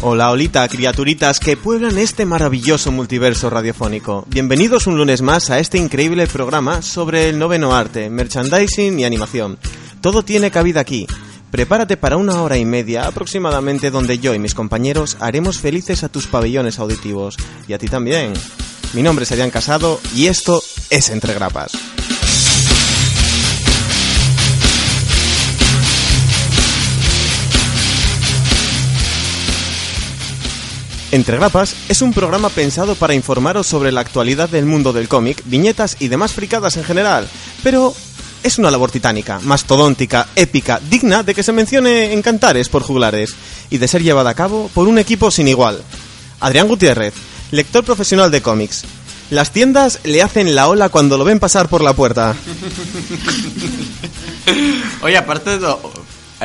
Hola, olita, criaturitas que pueblan este maravilloso multiverso radiofónico. Bienvenidos un lunes más a este increíble programa sobre el noveno arte, merchandising y animación. Todo tiene cabida aquí. Prepárate para una hora y media aproximadamente donde yo y mis compañeros haremos felices a tus pabellones auditivos. Y a ti también. Mi nombre es Adrián Casado y esto es Entre Grapas. Entre Grapas es un programa pensado para informaros sobre la actualidad del mundo del cómic, viñetas y demás fricadas en general, pero es una labor titánica, mastodóntica, épica, digna de que se mencione en cantares por juglares y de ser llevada a cabo por un equipo sin igual. Adrián Gutiérrez, lector profesional de cómics. Las tiendas le hacen la ola cuando lo ven pasar por la puerta. Oye, aparte de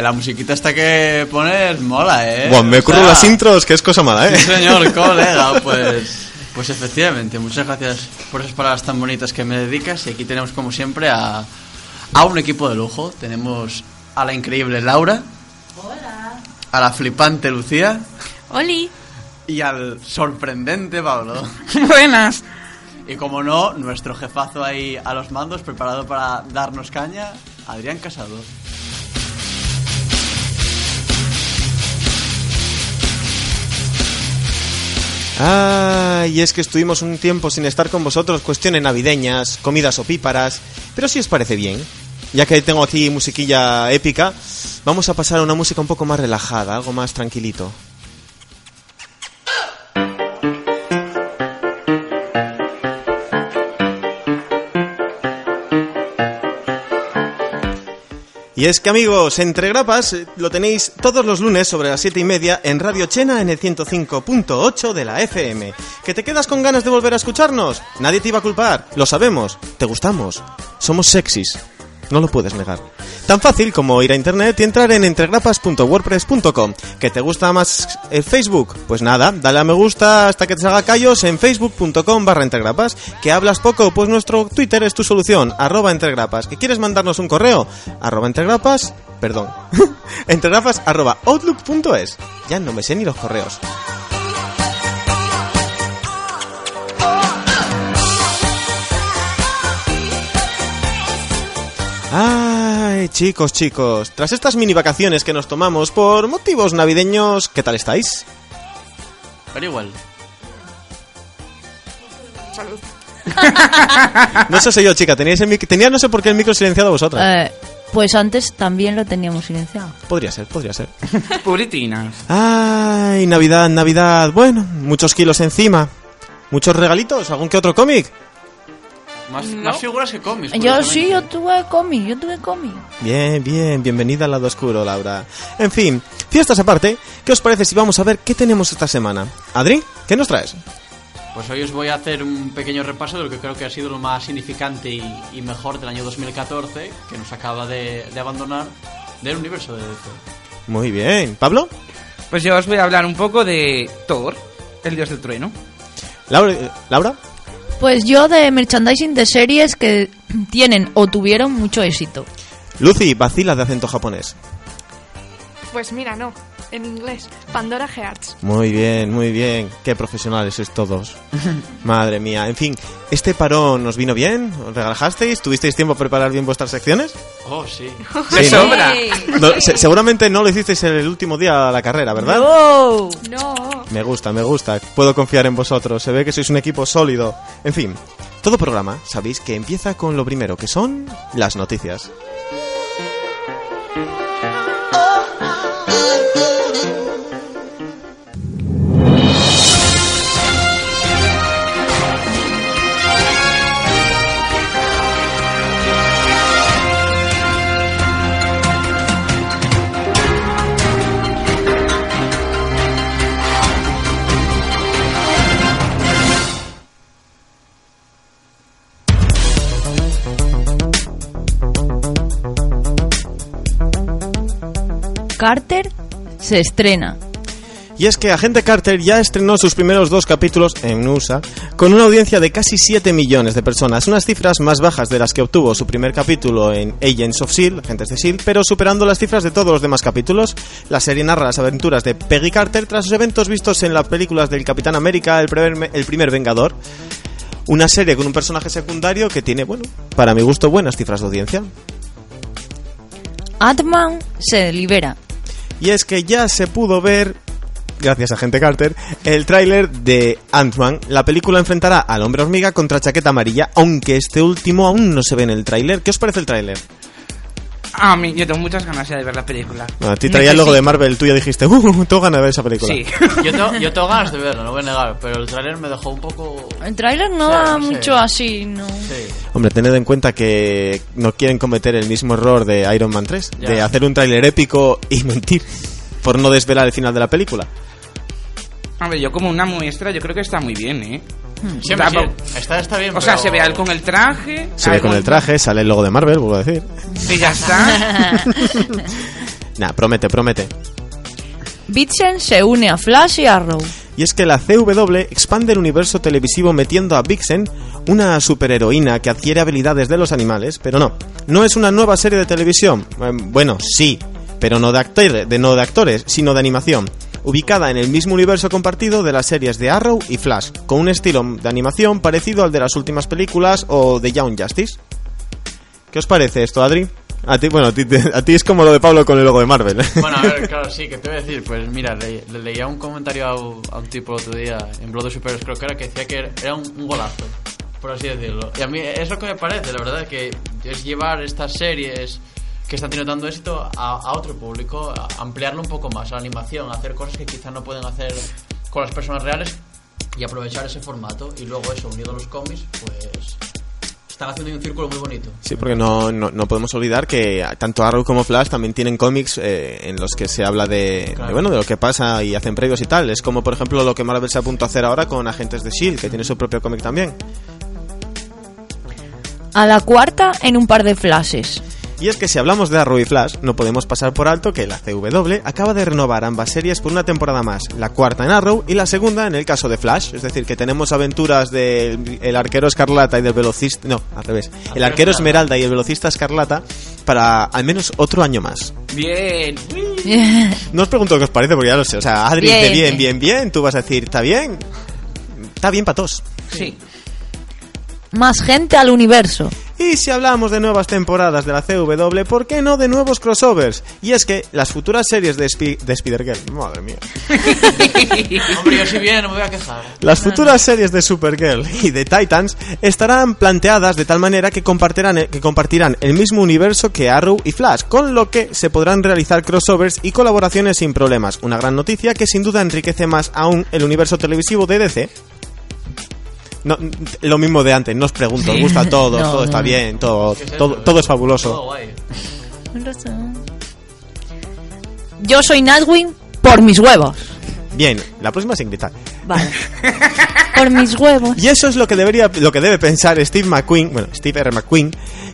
la musiquita esta que pones mola, ¿eh? Bueno, me O ocurro sea, las intros, que es cosa mala, Sí, ¿eh? señor, colega, pues... Pues efectivamente, muchas gracias por esas palabras tan bonitas que me dedicas. Y aquí tenemos, como siempre, a, a un equipo de lujo. Tenemos a la increíble Laura. Hola. A la flipante Lucía. Oli. Y al sorprendente Pablo. Buenas. Y como no, nuestro jefazo ahí a los mandos, preparado para darnos caña, Adrián Casado. Ah, y es que estuvimos un tiempo sin estar con vosotros, cuestiones navideñas, comidas opíparas, pero si os parece bien, ya que tengo aquí musiquilla épica, vamos a pasar a una música un poco más relajada, algo más tranquilito. Y es que amigos, Entre Grapas eh, lo tenéis todos los lunes sobre las 7 y media en Radio Chena en el 105.8 de la FM. ¿Que te quedas con ganas de volver a escucharnos? Nadie te iba a culpar, lo sabemos, te gustamos, somos sexys, no lo puedes negar. Tan fácil como ir a internet y entrar en entregrapas.wordpress.com. ¿Que te gusta más Facebook? Pues nada, dale a me gusta hasta que te salga callos en facebook.com barra entregrapas. ¿Que hablas poco? Pues nuestro Twitter es tu solución, arroba entregrapas. ¿Que quieres mandarnos un correo? Arroba entregrapas, perdón, entregrapas arroba outlook.es. Ya no me sé ni los correos. Ay, chicos, chicos, tras estas mini vacaciones que nos tomamos por motivos navideños, ¿qué tal estáis? Pero igual. No sé soy yo, chica, teníais el mic- tenía no sé por qué el micro silenciado vosotras. Eh, pues antes también lo teníamos silenciado. Podría ser, podría ser. Puritinas. Ay, Navidad, Navidad. Bueno, muchos kilos encima. Muchos regalitos, algún que otro cómic. Más, más figuras que cómics. Yo sí, yo tuve cómic, yo tuve cómic. Bien, bien, bienvenida al lado oscuro, Laura. En fin, fiestas aparte, ¿qué os parece si vamos a ver qué tenemos esta semana? Adri, ¿qué nos traes? Pues hoy os voy a hacer un pequeño repaso de lo que creo que ha sido lo más significante y, y mejor del año 2014, que nos acaba de, de abandonar del universo de DC. Muy bien. ¿Pablo? Pues yo os voy a hablar un poco de Thor, el dios del trueno. Laura? ¿Laura? Pues yo de merchandising de series que tienen o tuvieron mucho éxito. Lucy, vacila de acento japonés. Pues mira, no. En inglés. Pandora Hearts. Muy bien, muy bien. Qué profesionales sois todos. Madre mía. En fin, ¿este parón nos vino bien? ¿Os relajasteis? ¿Tuvisteis tiempo a preparar bien vuestras secciones? Oh, sí. ¡De Sí, ¿no? sobra! No, se- seguramente no lo hicisteis el último día de la carrera, ¿verdad? ¡No! No. Me gusta, me gusta. Puedo confiar en vosotros. Se ve que sois un equipo sólido. En fin, todo programa, sabéis que empieza con lo primero, que son las noticias. Thank you. Carter se estrena. Y es que Agente Carter ya estrenó sus primeros dos capítulos en USA con una audiencia de casi 7 millones de personas, unas cifras más bajas de las que obtuvo su primer capítulo en Agents of S.H.I.E.L.D., Agentes de S.H.I.E.L.D., pero superando las cifras de todos los demás capítulos. La serie narra las aventuras de Peggy Carter tras los eventos vistos en las películas del Capitán América, el primer, el primer Vengador. Una serie con un personaje secundario que tiene, bueno, para mi gusto, buenas cifras de audiencia. Ant-Man se libera. Y es que ya se pudo ver, gracias a Gente Carter, el tráiler de Ant-Man. La película enfrentará al hombre hormiga contra chaqueta amarilla, aunque este último aún no se ve en el tráiler. ¿Qué os parece el tráiler? A mí, yo tengo muchas ganas ya de ver la película. Bueno, a ti traía el logo de Marvel, tú ya dijiste, uh, tengo ganas de ver esa película. Sí. Yo tengo, yo tengo ganas de verlo, no voy a negar, pero el trailer me dejó un poco... El tráiler no Sí, da no sé. mucho así, ¿no? Sí. Hombre, tened en cuenta que no quieren cometer el mismo error de Iron Man 3, Ya. de hacer un tráiler épico y mentir, por no desvelar el final de la película. A ver, yo como una muestra, yo creo que está muy bien, ¿eh? Siempre, Está- sí, está, está bien, O sea, pero- se ve a él con el traje. Se ve con el traje, sale el logo de Marvel, vuelvo a decir. Y ya está. Nah, promete, promete. Vixen se une a Flash y Arrow. Y es que la CW expande el universo televisivo metiendo a Vixen, una superheroína que adquiere habilidades de los animales, pero no, no es una nueva serie de televisión. Eh, bueno, sí, pero no de, actores, de, no de actores, sino de animación. Ubicada en el mismo universo compartido de las series de Arrow y Flash, con un estilo de animación parecido al de las últimas películas o de Young Justice. ¿Qué os parece esto, Adri? A ti, bueno, a ti, a ti es como lo de Pablo con el logo de Marvel. Bueno, a ver, claro, sí, que te voy a decir, pues mira, le, le leía un comentario a, un- tipo el otro día en Blood of Superheroes, creo que era, que decía que era un, un golazo, por así decirlo. Y a mí es lo que me parece, la verdad, que es llevar estas series que están teniendo tanto éxito a, a otro público, a ampliarlo un poco más, a la animación, a hacer cosas que quizás no pueden hacer con las personas reales y aprovechar ese formato. Y luego eso, unido a los cómics, pues están haciendo un círculo muy bonito. Sí, porque no, no, no podemos olvidar que tanto Arrow como Flash también tienen cómics eh, en los que se habla de, Claro. de, bueno de lo que pasa y hacen previos y tal. Es como por ejemplo lo que Marvel se apunta a hacer ahora con Agentes de Shield, que tiene su propio cómic también. A la cuarta en un par de flashes. Y es que si hablamos de Arrow y Flash, no podemos pasar por alto que la CW acaba de renovar ambas series por una temporada más, la cuarta en Arrow y la segunda en el caso de Flash, es decir, que tenemos aventuras del el arquero escarlata y del velocista, no, al revés, el arquero esmeralda y el velocista escarlata para al menos otro año más. Bien. No os pregunto qué os parece porque ya lo sé, o sea, Adri Bien. dice bien, bien, bien, tú vas a decir, ¿está bien? Está bien para todos. Sí. Más gente al universo. Y si hablamos de nuevas temporadas de la CW, ¿por qué no de nuevos crossovers? Y es que las futuras series de, Spi- de Spider-Girl, madre mía, Hombre, yo si bien, no me voy a quejar. las futuras series de Supergirl y de Titans estarán planteadas de tal manera que compartirán, que compartirán el mismo universo que Arrow y Flash, con lo que se podrán realizar crossovers y colaboraciones sin problemas. Una gran noticia que sin duda enriquece más aún el universo televisivo de DC. No, lo mismo de antes, no os pregunto, os gusta a todos, No, todo está bien, todo, todo, todo es fabuloso. Todo guay. Yo soy Nightwing por mis huevos. Bien, la próxima sin gritar. Vale. por mis huevos. Y eso es lo que debería, lo que debe pensar Steve McQueen, bueno, Steve R. McQueen,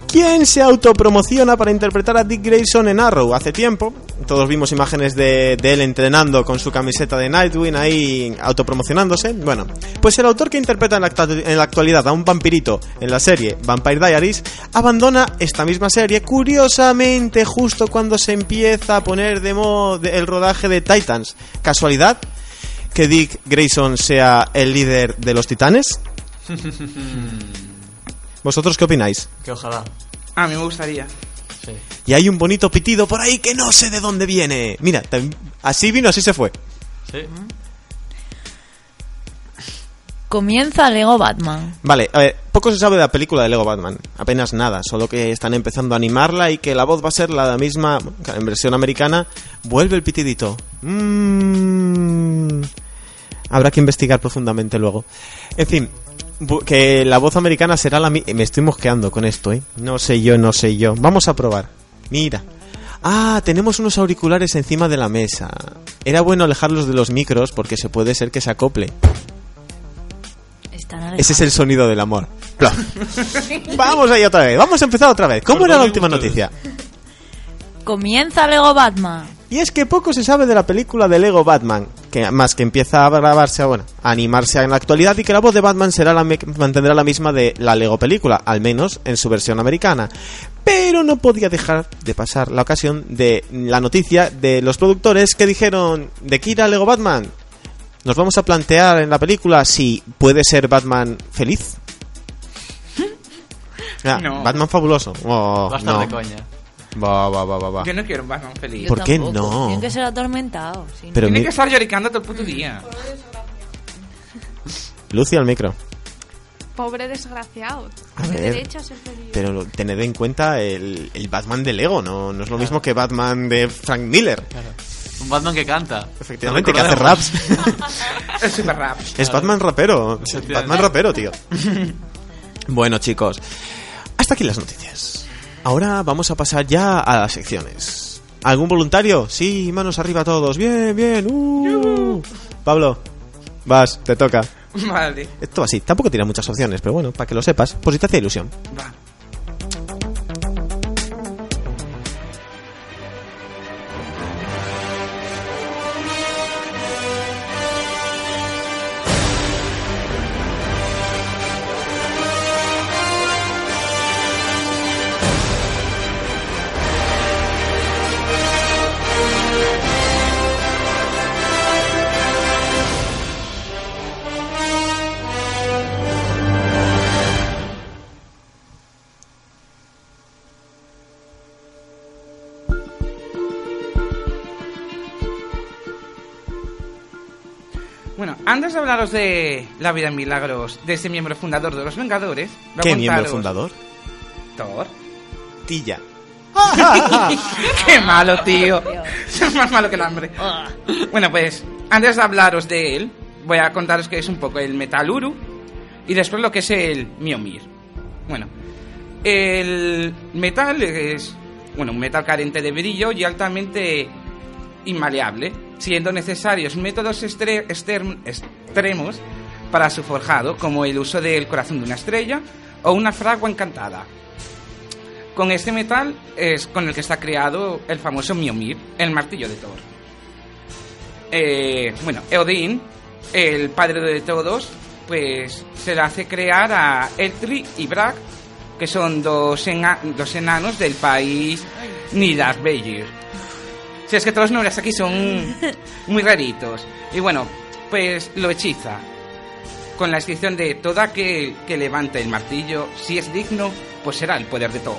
quien se autopromociona para interpretar a Dick Grayson en Arrow hace tiempo. Todos vimos imágenes de, de él entrenando con su camiseta de Nightwing ahí autopromocionándose. Bueno, pues el autor que interpreta en la, en la actualidad a un vampirito en la serie Vampire Diaries abandona esta misma serie curiosamente justo cuando se empieza a poner de moda el rodaje de Titans. ¿Casualidad? Que Dick Grayson sea el líder de los titanes? ¿Vosotros qué opináis? Que ojalá. A mí me gustaría. Sí. Y hay un bonito pitido por ahí que no sé de dónde viene. Mira, así vino, así se fue. Sí. Comienza Lego Batman. Vale, a ver, poco se sabe de la película de Lego Batman. Apenas nada, solo que están empezando a animarla y que la voz va a ser la misma, en versión americana. Vuelve el pitidito. Mm. Habrá que investigar profundamente luego. En fin, que la voz americana será la misma. Me estoy mosqueando con esto, ¿eh? No sé yo, no sé yo. Vamos a probar. Mira. Ah, tenemos unos auriculares encima de la mesa. Era bueno alejarlos de los micros porque se puede ser que se acople. Están Ese es el sonido del amor. Vamos ahí otra vez. Vamos a empezar otra vez. ¿Cómo era la última noticia? Comienza Lego Batman. Y es que poco se sabe de la película de Lego Batman, que más que empieza a grabarse, bueno, a animarse en la actualidad y que la voz de Batman será la mantendrá la misma de la Lego película, al menos en su versión americana. Pero no podía dejar de pasar la ocasión de la noticia de los productores que dijeron de Kira Lego Batman. Nos vamos a plantear en la película si puede ser Batman feliz. Ah, No. Batman fabuloso. Oh, estar no. de coña. Va, va, va, va, va. Yo no quiero un Batman feliz. Yo ¿Por qué tampoco. no? Tiene que ser atormentado. sí. Pero Tiene mi- que estar lloricando todo el puto día. Lucy al micro. Pobre desgraciado. A ver. derecho a ser feliz. Pero tened en cuenta el, el Batman de Lego, no, no es lo mismo que Batman de Frank Miller. Un Batman que canta. Efectivamente, que hace raps. Es super rap. es Batman rapero. Batman rapero, tío. bueno, chicos, hasta aquí las noticias. Ahora vamos a pasar ya a las secciones. ¿Algún voluntario? Sí, manos arriba todos. Bien, bien. Uh. Pablo, vas, te toca. Vale. Esto así, tampoco tiene muchas opciones, pero bueno, para que lo sepas, por si te hace ilusión. Va. Hablaros de la vida en milagros de ese miembro fundador de los Vengadores, a ¿Qué miembro fundador? Thor. Tilla. Qué malo, tío. Es más malo que el hambre. Bueno, pues antes de hablaros de él, voy a contaros que es un poco el Metal Uru y después lo que es el Miomir. Bueno, el metal es bueno, un metal carente de brillo y altamente inmaleable, siendo necesarios métodos extremos para su forjado, como el uso del corazón de una estrella o una fragua encantada. Con este metal es con el que está creado el famoso Miomir, el martillo de Thor. Eh, bueno, el padre de todos, pues se le hace crear a Eltri y Brak, que son dos, ena- dos enanos del país Nidavellir. Si es que todos los nombres aquí son muy raritos. Y bueno, pues lo hechiza. Con la descripción de todo aquel que levante el martillo, si es digno, pues será el poder de Thor.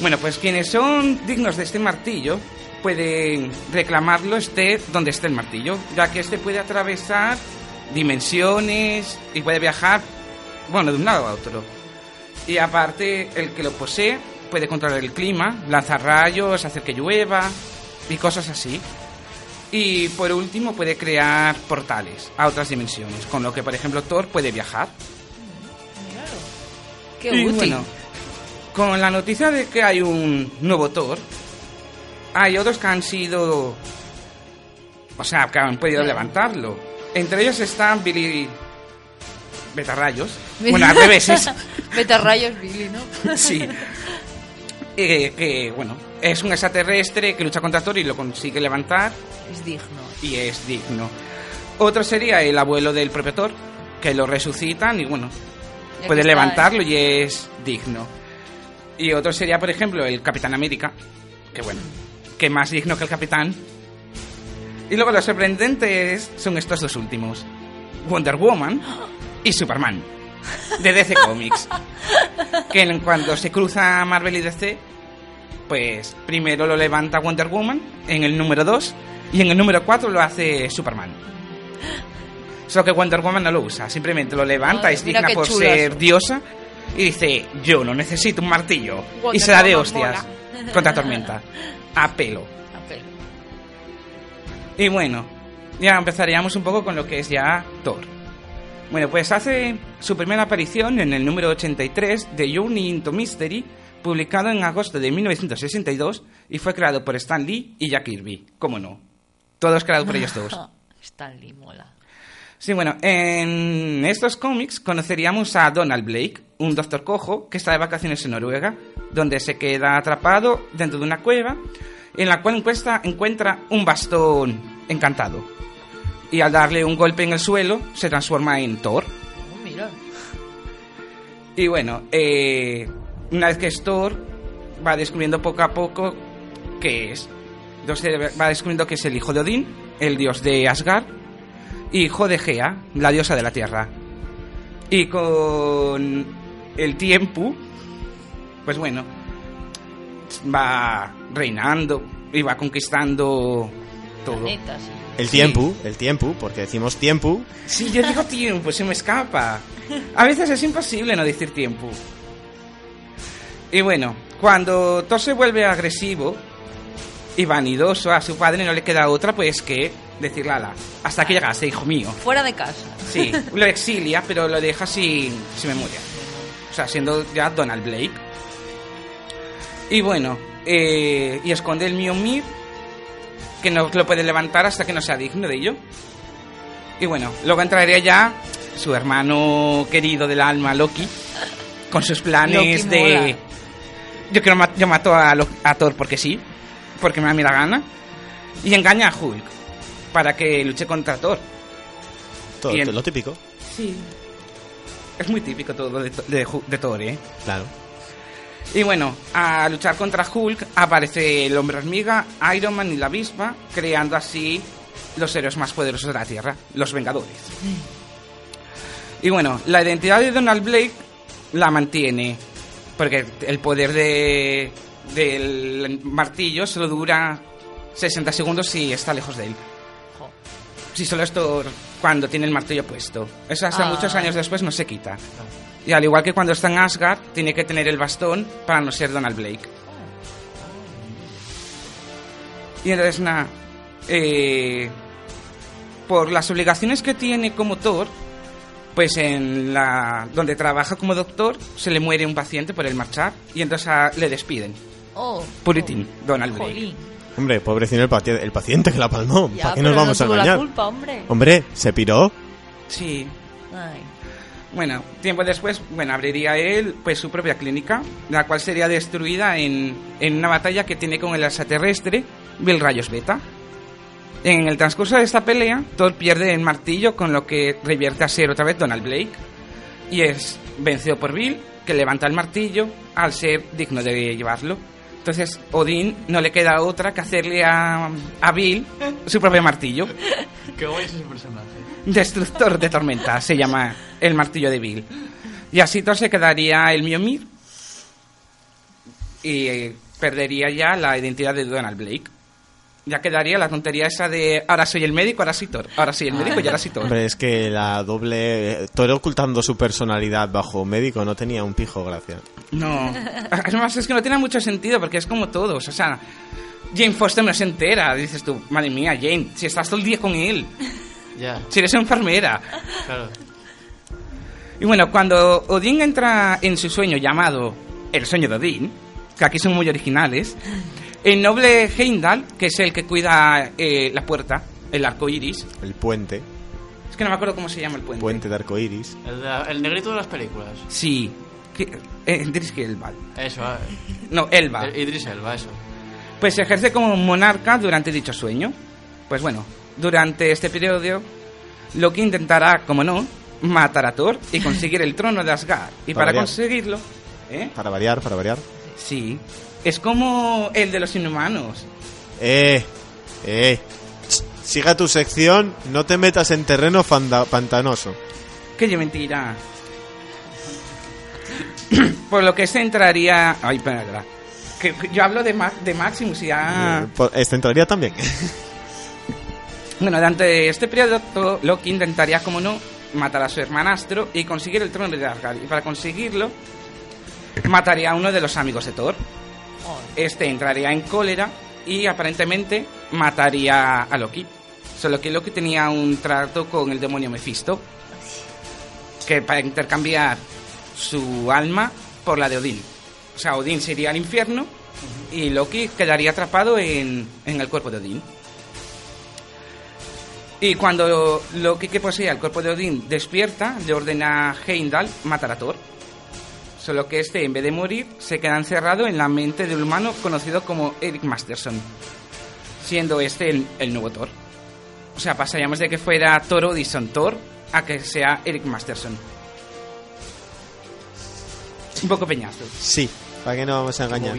Bueno, pues quienes son dignos de este martillo pueden reclamarlo esté donde esté el martillo, ya que este puede atravesar dimensiones y puede viajar, bueno, de un lado a otro. Y aparte, el que lo posee puede controlar el clima, lanzar rayos, hacer que llueva y cosas así. Y por último puede crear portales a otras dimensiones, con lo que por ejemplo Thor puede viajar. Qué Y útil. bueno, con la noticia de que hay un nuevo Thor, hay otros que han sido. O sea, que han podido levantarlo. Entre ellos están Billy. Betarrayos. Bueno, al revés, es- Betarrayos Billy, ¿no? Sí. Eh, que, bueno, es un extraterrestre que lucha contra Thor y lo consigue levantar Es digno. y es digno. Otro sería el abuelo del propio Thor, que lo resucitan y, bueno, puede levantarlo y es digno. Y otro sería, por ejemplo, el Capitán América, que bueno, que más digno que el Capitán. Y luego los sorprendentes son estos dos últimos, Wonder Woman y Superman, de DC Comics. Que en cuanto se cruza Marvel y DC, pues primero lo levanta Wonder Woman en el número 2 y en el número 4 lo hace Superman. Solo que Wonder Woman no lo usa, simplemente lo levanta, es digna por ser diosa y dice, yo no necesito un martillo. y se da de hostias contra Tormenta. A pelo. A pelo. Y bueno, ya empezaríamos un poco con lo que es ya Thor. Bueno, pues hace su primera aparición en el número 83 de Journey into Mystery, publicado en agosto de 1962 y fue creado por Stan Lee y Jack Kirby. ¿Cómo no? Todos creados por ellos dos. Stanley mola. Sí, bueno, en estos cómics conoceríamos a Donald Blake, un doctor cojo que está de vacaciones en Noruega, donde se queda atrapado dentro de una cueva en la cual encuesta- encuentra un bastón encantado. Y al darle un golpe en el suelo, se transforma en Thor. Oh, mira. Y bueno, eh, una vez que es Thor, va descubriendo poco a poco qué es. Entonces va descubriendo que es el hijo de Odín, el dios de Asgard, hijo de Gea, la diosa de la tierra. Y con el tiempo, pues bueno, va reinando y va conquistando todo. Planeta, El Sí. tiempo, el tiempo, porque decimos tiempo. Sí, yo digo tiempo, se me escapa. A veces es imposible no decir tiempo. Y bueno, cuando Thor se vuelve agresivo y vanidoso a su padre, no le queda otra pues que decirle, ala, hasta que llegase, hijo mío. Fuera de casa. Sí, lo exilia, pero lo deja sin, sin memoria. O sea, siendo ya Donald Blake. Y bueno, eh, y esconde el Mjolnir, que no lo puede levantar hasta que no sea digno de ello. Y bueno, luego entraría ya su hermano querido del alma, Loki, con sus planes Loki de... mola. Yo quiero ma- yo mato a, Lo- a Thor porque sí, porque me da mi la gana. Y engaña a Hulk para que luche contra Thor. Todo, lo típico. Sí. Es muy típico todo de, de, de Thor, ¿eh? Claro. Y bueno, a luchar contra Hulk aparece el hombre hormiga, Iron Man y la avispa, creando así los héroes más poderosos de la Tierra, los Vengadores. Y bueno, la identidad de Donald Blake la mantiene, porque el poder de, del martillo solo dura 60 segundos si está lejos de él. Si solo es Thor cuando tiene el martillo puesto. Eso hasta Ah. muchos años después no se quita. Y al igual que cuando está en Asgard, tiene que tener el bastón para no ser Donald Blake. Y entonces, nada, eh, por las obligaciones que tiene como Thor, pues en la donde trabaja como doctor se le muere un paciente por el marchar y entonces le despiden. Oh. Puritín, Donald Blake. Jolín. Hombre, pobrecino el, pati- el paciente que la palmó. Ya, ¿Para qué nos vamos no a engañar? la culpa, hombre. Hombre, se piró. Sí. Ay. Bueno, tiempo después, bueno, abriría él pues su propia clínica, la cual sería destruida en, en una batalla que tiene con el extraterrestre Bill Rayos Beta. En el transcurso de esta pelea, Thor pierde el martillo, con lo que revierte a ser otra vez Donald Blake. Y es vencido por Bill, que levanta el martillo al ser digno de llevarlo. Entonces, Odín no le queda otra que hacerle a, a Bill su propio martillo. Qué guay es ese personaje. Destructor de tormenta se llama el martillo de Bill. Y así Thor se quedaría el Mjolnir y eh, perdería ya la identidad de Donald Blake. Ya quedaría la tontería esa de ahora soy el médico, ahora soy Thor. Ahora soy el médico y ahora soy Thor. Hombre, es que la doble... Todo ocultando su personalidad bajo médico no tenía un pijo, gracia. No. Además es que no tiene mucho sentido porque es como todos. O sea, Jane Foster no se entera. Dices tú, madre mía, Jane, si estás todo el día con él. Ya, Si eres enfermera. claro. Y bueno, cuando Odín entra en su sueño llamado El sueño de Odín, que aquí son muy originales, el noble Heimdall, que es el que cuida eh, la puerta, el arco iris, El puente. es que no me acuerdo cómo se llama el puente. Puente de arco iris. El, de- el negrito de las películas. Sí, que- eh, Idris Elba. Eso, eh. No, Elba. El- Idris Elba, eso. Pues ejerce como monarca durante dicho sueño. Pues bueno, durante este periodo, Loki intentará, como no, matar a Thor y conseguir el trono de Asgard. Y Para conseguirlo, ¿eh? Para variar, para variar. Sí. Es como el de los inhumanos. Eh, eh. Ch, Siga tu sección, no te metas en terreno fanda- pantanoso. Que yo mentira. Por lo que se entraría. Ay, espera. Que que yo hablo de, Ma- de Maximus y ya. Eh, por- Esta entraría también. Bueno, durante este periodo, Loki intentaría, como no, matar a su hermanastro y conseguir el trono de Asgard. Y para conseguirlo, mataría a uno de los amigos de Thor. Este entraría en cólera y aparentemente mataría a Loki. Solo que Loki tenía un trato con el demonio Mephisto. Que para intercambiar su alma por la de Odín. O sea, Odín se iría al infierno y Loki quedaría atrapado en, en el cuerpo de Odín. Y cuando Loki que posee el cuerpo de Odín despierta, le ordena a Heimdall matar a Thor. Solo que este, en vez de morir, se queda encerrado en la mente del humano conocido como Eric Masterson, siendo este el, el nuevo Thor. O sea, pasaríamos de que fuera Thor Odison Thor a que sea Eric Masterson. Un poco peñazo. Sí, ¿para qué no vamos a engañar?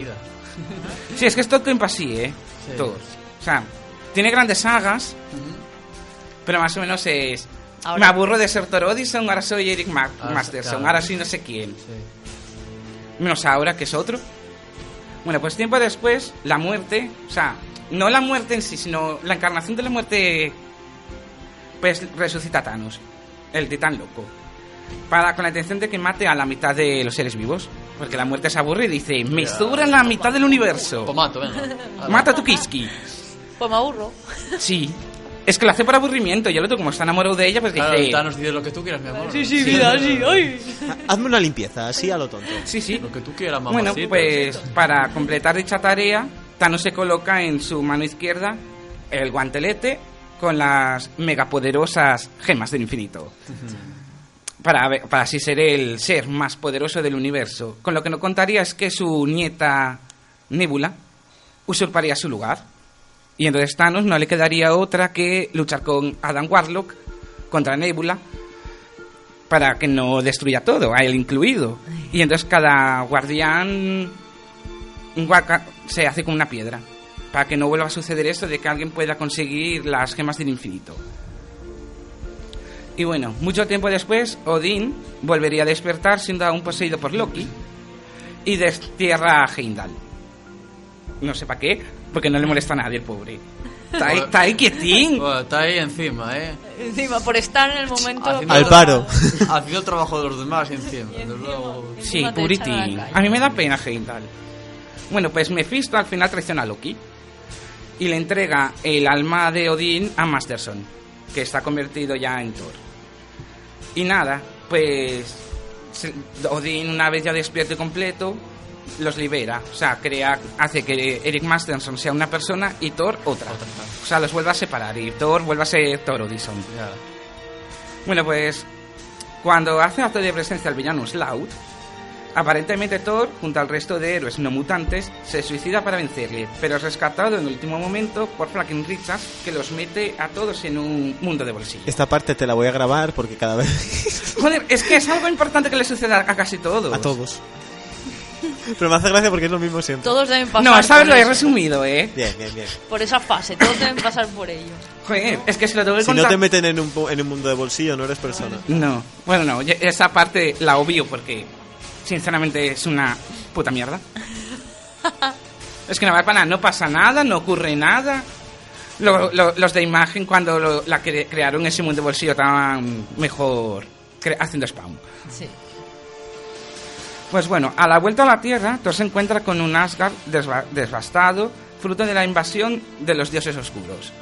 Sí, es que es todo tiempo así, ¿eh? Sí. Todos. O sea, tiene grandes sagas, pero más o menos es... Ahora- Me aburro de ser Thor Odison, ahora soy Eric Ma- Ahora- Masterson, claro. ahora soy no sé quién. Sí. Menos ahora, que es otro. Bueno, pues tiempo después, la muerte, o sea, no la muerte en sí, sino la encarnación de la muerte, pues resucita a Thanos, el titán loco. Para, con la intención de que mate a la mitad de los seres vivos. Porque la muerte se aburre y dice, me sobra la mitad del universo. Pues mato, venga. Mata a tu Kiski. Pues me aburro. Sí. Es que lo hace por aburrimiento. Y el otro, como está enamorado de ella, pues Claro, dice... Thanos dice lo que tú quieras, mi amor. Sí, sí, vida, sí. Ay. Hazme una limpieza, así a lo tonto. Sí, sí. Lo que tú quieras, mamá. Bueno, pues para completar dicha tarea, Thanos se coloca en su mano izquierda el guantelete con las megapoderosas gemas del infinito. Para, ver- para así ser el ser más poderoso del universo. Con lo que no contaría es que su nieta Nebula usurparía su lugar. Y entonces Thanos no le quedaría otra que luchar con Adam Warlock contra Nebula para que no destruya todo, a él incluido. Y entonces cada guardián se hace con una piedra para que no vuelva a suceder esto de que alguien pueda conseguir las gemas del infinito. Y bueno, mucho tiempo después, Odín volvería a despertar siendo aún poseído por Loki y destierra a Heimdall. No sé para qué, porque no le molesta a nadie el pobre. Está ahí, está ahí quietín. Bueno, está ahí encima, ¿eh? Encima, por estar en el momento. Haciendo- Al paro. Haciendo el trabajo de los demás y encima. luego. Sí, Encima te echan a mí me da pena Heimdall. Bueno, pues Mephisto al final traiciona a Loki y le entrega el alma de Odín a Masterson, que está convertido ya en Thor. Y nada, pues Odín una vez ya despierto y completo los libera, o sea, crea hace que Eric Masterson sea una persona y Thor otra. O sea, los vuelve a separar y Thor vuelve a ser Thor Odison. Ya. Bueno, pues cuando hace acto de presencia el villano Slout, aparentemente Thor, junto al resto de héroes no mutantes, se suicida para vencerle, pero es rescatado en el último momento por Franklin Richards, que los mete a todos en un mundo de bolsillo. Esta parte te la voy a grabar porque cada vez... Joder, es que es algo importante que le suceda a casi todos. a todos. Pero me hace gracia porque es lo mismo siempre. Todos deben pasar. No, esta vez por lo he eso, resumido, ¿eh? Bien, bien, bien. Por esa fase, todos deben pasar por ello. Joder, es que se lo tengo que Si no contar... te meten en un, pu- en un mundo de bolsillo, no eres persona. No, bueno, no, ya- esa parte la obvio porque sinceramente es una puta mierda. es que no vale para nada, no pasa nada, no ocurre nada. Lo- lo- los de imagen cuando lo- la cre- crearon ese mundo de bolsillo estaban mejor cre- haciendo spawn. Sí. Pues bueno, a la vuelta a la Tierra, Thor se encuentra con un Asgard desva- devastado, fruto de la invasión de los dioses oscuros.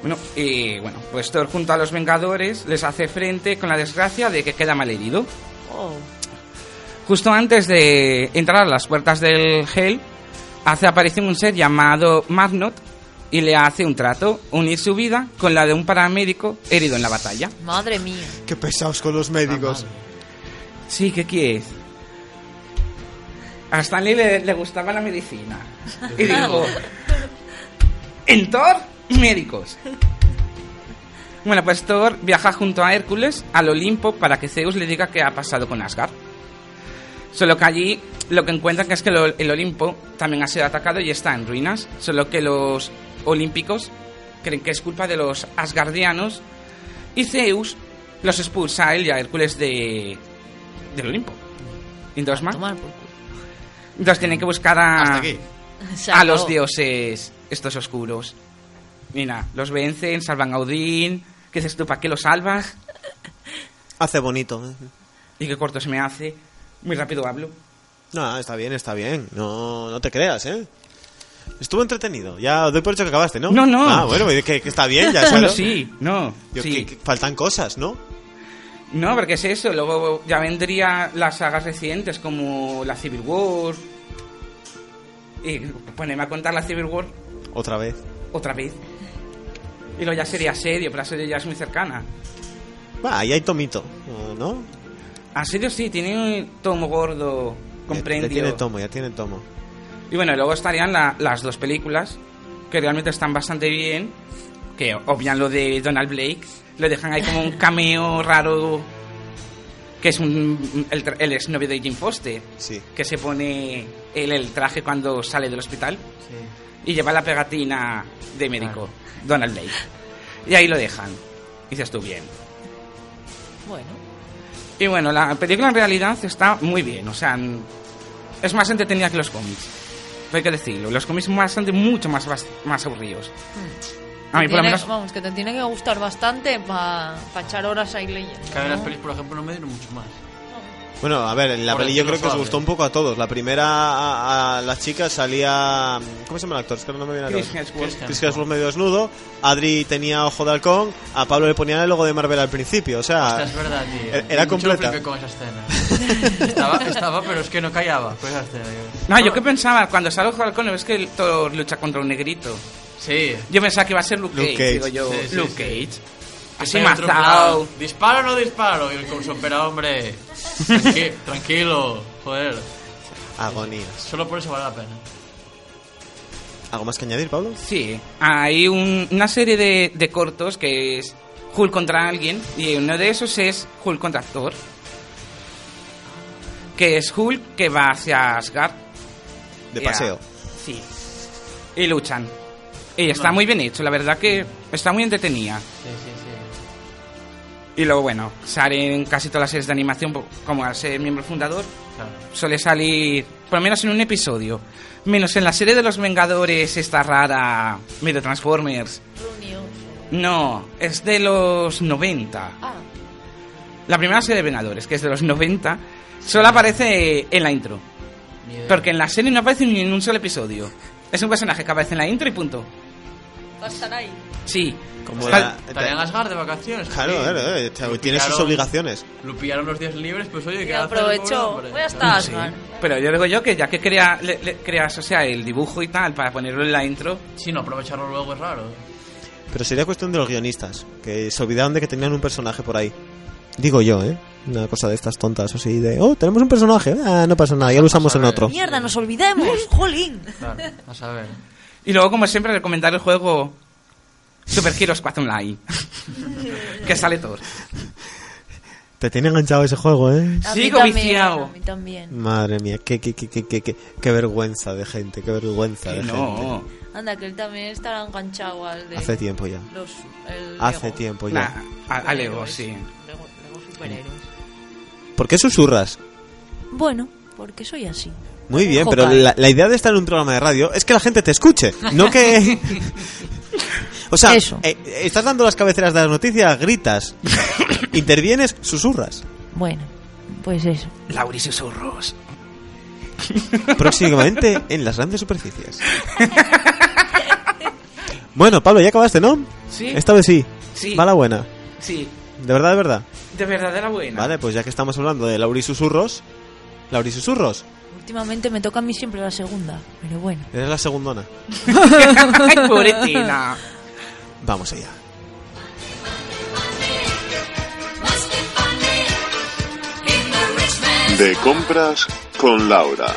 Bueno, y bueno, pues Thor junto a los Vengadores les hace frente con la desgracia de que queda malherido. Oh. Justo antes de entrar a las puertas del Hell, hace aparición un ser llamado Magnot y le hace un trato, unir su vida con la de un paramédico herido en la batalla. Madre mía. Qué pesados con los médicos. Sí, ¿qué quieres? A Stanley le, le gustaba la medicina. Y dijo, ¿en Thor? Médicos. Bueno, pues Thor viaja junto a Hércules al Olimpo para que Zeus le diga qué ha pasado con Asgard. Solo que allí lo que encuentran es que el Olimpo también ha sido atacado y está en ruinas. Solo que los olímpicos creen que es culpa de los asgardianos y Zeus los expulsa a él y a Hércules de, del Olimpo. Y entonces más. Tomar por culo. Entonces tienen que buscar a, Hasta aquí. Se a los dioses estos oscuros. Mira, los vencen, salvan a Odín. ¿Qué dices tú? ¿Para qué los salvas? Hace bonito. ¿eh? Y qué corto se me hace. Muy rápido hablo. No, está bien, está bien. No, no te creas, ¿eh? Estuvo entretenido. Ya doy por hecho que acabaste, ¿no? No, no. Ah, bueno, que, que está bien, ya Bueno, sabes. sí, no. Yo, sí. que- que faltan cosas, ¿no? No, porque es eso. Luego ya vendría las sagas recientes como la Civil War. Y ponerme a contar la Civil War Otra vez. otra vez. Y luego ya sería serio, pero la serie ya es muy cercana. Va, ahí hay tomito, ¿no? A serio sí, tiene un tomo gordo, Ya comprendido. tiene tomo, ya tiene tomo. Y bueno, luego estarían la- las dos películas, que realmente están bastante bien, que obvian lo de Donald Blake, lo dejan ahí como un cameo raro, que es un, el, tra- el exnovio de Jim Foster, Sí. que se pone él el traje cuando sale del hospital y lleva la pegatina de médico, Donald Blake. Y ahí lo dejan. Y dices tú bien. Bueno. Y bueno, la película en realidad está muy bien, o sea, es más entretenida que los cómics. Hay que decirlo, los cómics son bastante, mucho más, más aburridos. A mí por lo menos... Vamos, que te tiene que gustar bastante para echar horas ahí leyendo. Que a mí las ¿no? pelis, por ejemplo, no me dieron mucho más. Bueno, a ver, en la Por peli yo creo que os gustó un poco a todos. La primera, a, a las chicas salía... ¿Cómo se llama el actor? Es que no me viene a la Chris. Hemsworth. Chris Hemsworth medio desnudo, Adri tenía ojo de halcón, a Pablo le ponían el logo de Marvel al principio, o sea... Hostia, es verdad, tío. era- era Mucho completa. con esa escena. estaba, estaba, pero es que no callaba con esa escena. No, yo que pensaba, cuando sale Ojo de Halcón, es que Thor lucha contra un negrito. Sí. Yo pensaba que iba a ser Luke, Luke Cage, Cage. digo yo, Sí, sí, Luke sí. Cage. Así matado. ¿Disparo o no disparo? Y el como supera, hombre. Tranqui- tranquilo, joder. Agonías. Solo por eso vale la pena. ¿Algo más que añadir, Pablo? Sí, hay un- una serie de, de cortos que es Hulk contra alguien y uno de esos es Hulk contra Thor. Que es Hulk que va hacia Asgard. De paseo. Sí. Y luchan. Y está No. muy bien hecho, la verdad que está muy entretenida. Sí, sí, sí. Y luego, bueno, salen casi todas las series de animación, como al ser miembro fundador, Claro. suele salir, por lo menos en un episodio. Menos en la serie de los Vengadores, esta rara, medio Transformers. Reunión. No, es de los 90. Ah, La primera serie de Vengadores, que es de los 90, solo aparece en la intro. Porque en la serie no aparece ni en un solo episodio. Es un personaje que aparece en la intro y punto. va a estar ahí. Sí. Como Está- en Asgard de vacaciones. Claro, sí. claro, eh, tiene sus obligaciones. Lo pillaron los días libres, pues oye, Y ¿qué hace el pobre aprovecho. hombre? Voy hasta Sí. Asgard. Pero yo digo yo que ya que crea, le- le- creas, o sea, el dibujo y tal, para ponerlo en la intro, Sí, no, aprovecharlo luego es raro. Pero sería cuestión de los guionistas, que se olvidaron de que tenían un personaje por ahí. Digo yo, ¿eh? Una cosa de estas tontas, así de, oh, tenemos un personaje, ah, no pasa nada, ya lo usamos en otro. Mierda, nos olvidemos. Jolín. Claro, a saber. Y luego, como siempre, recomendar el juego Super Heroes Quad Online. que sale todo. Te tiene enganchado ese juego, ¿eh? A Sigo también, viciado. A mí también. Madre mía, qué, qué, qué, qué, qué, qué, qué vergüenza de gente, qué vergüenza de Que gente. no. Anda, que él también estará enganchado al de. Hace tiempo ya. Los, el Hace Lego. tiempo ya. Nah, a, a Lego, Superhéroes. sí. Superhéroes. ¿Por qué susurras? Bueno, porque soy así. Muy bien, Ojo, pero la, la idea de estar en un programa de radio es que la gente te escuche, no que... O sea, Eso. eh, estás dando las cabeceras de las noticias, gritas, intervienes, susurras. Bueno, pues eso. Lauri Susurros. Próximamente en las grandes superficies. Bueno, Pablo, ya acabaste, ¿no? Sí. Esta vez sí. Sí. Va la buena. Sí, De verdad, de verdad. de verdadera buena. Vale, pues ya que estamos hablando de Lauri Susurros. Lauri Susurros, Últimamente me toca a mí siempre la segunda, pero bueno. eres la segundona. Ay. Vamos allá. De compras con Laura.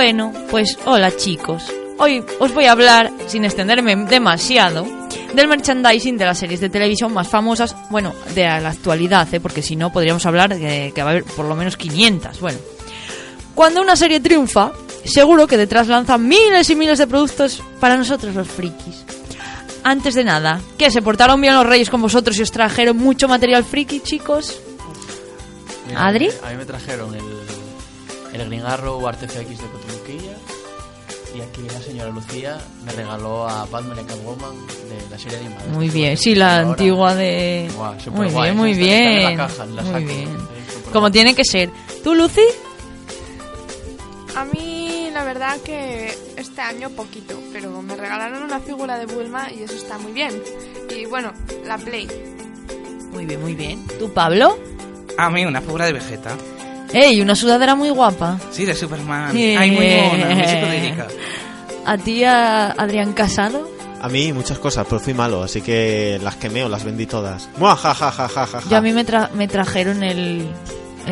Bueno, pues hola chicos. Hoy os voy a hablar, sin extenderme demasiado, del merchandising de las series de televisión más famosas, bueno, de la actualidad, ¿eh? porque si no podríamos hablar de que va a haber por lo menos 500. Bueno, cuando una serie triunfa, seguro que detrás lanza miles y miles de productos para nosotros los frikis. Antes de nada, ¿qué? ¿Se portaron bien los reyes con vosotros y os trajeron mucho material friki, chicos? Mira, ¿Adri? A mí me trajeron el, el Gringarro Artefx de Cotruquilla. Señora Lucía me regaló a Batman y Catwoman de la serie animada. Muy bien, sí, la Ahora. antigua de... Muy bien, muy la bien. caja, la Muy saco. bien. Sí, superguay. Como tiene que ser. ¿Tú, Lucy? A mí, la verdad que este año poquito, pero me regalaron una figura de Bulma y eso está muy bien. Y bueno, la Play. Muy bien, muy bien. ¿Tú, Pablo? A mí una figura de Vegeta. ¡Ey! Una sudadera muy guapa. Sí, de Superman. Eh. Ay, muy psicodélica. ¿A ti, a Adrián Casado? A mí muchas cosas, pero fui malo, así que las quemé o las vendí todas. ¡Mua, ja, ja, ja, ja, ja, ja! Yo a mí me, tra- me trajeron el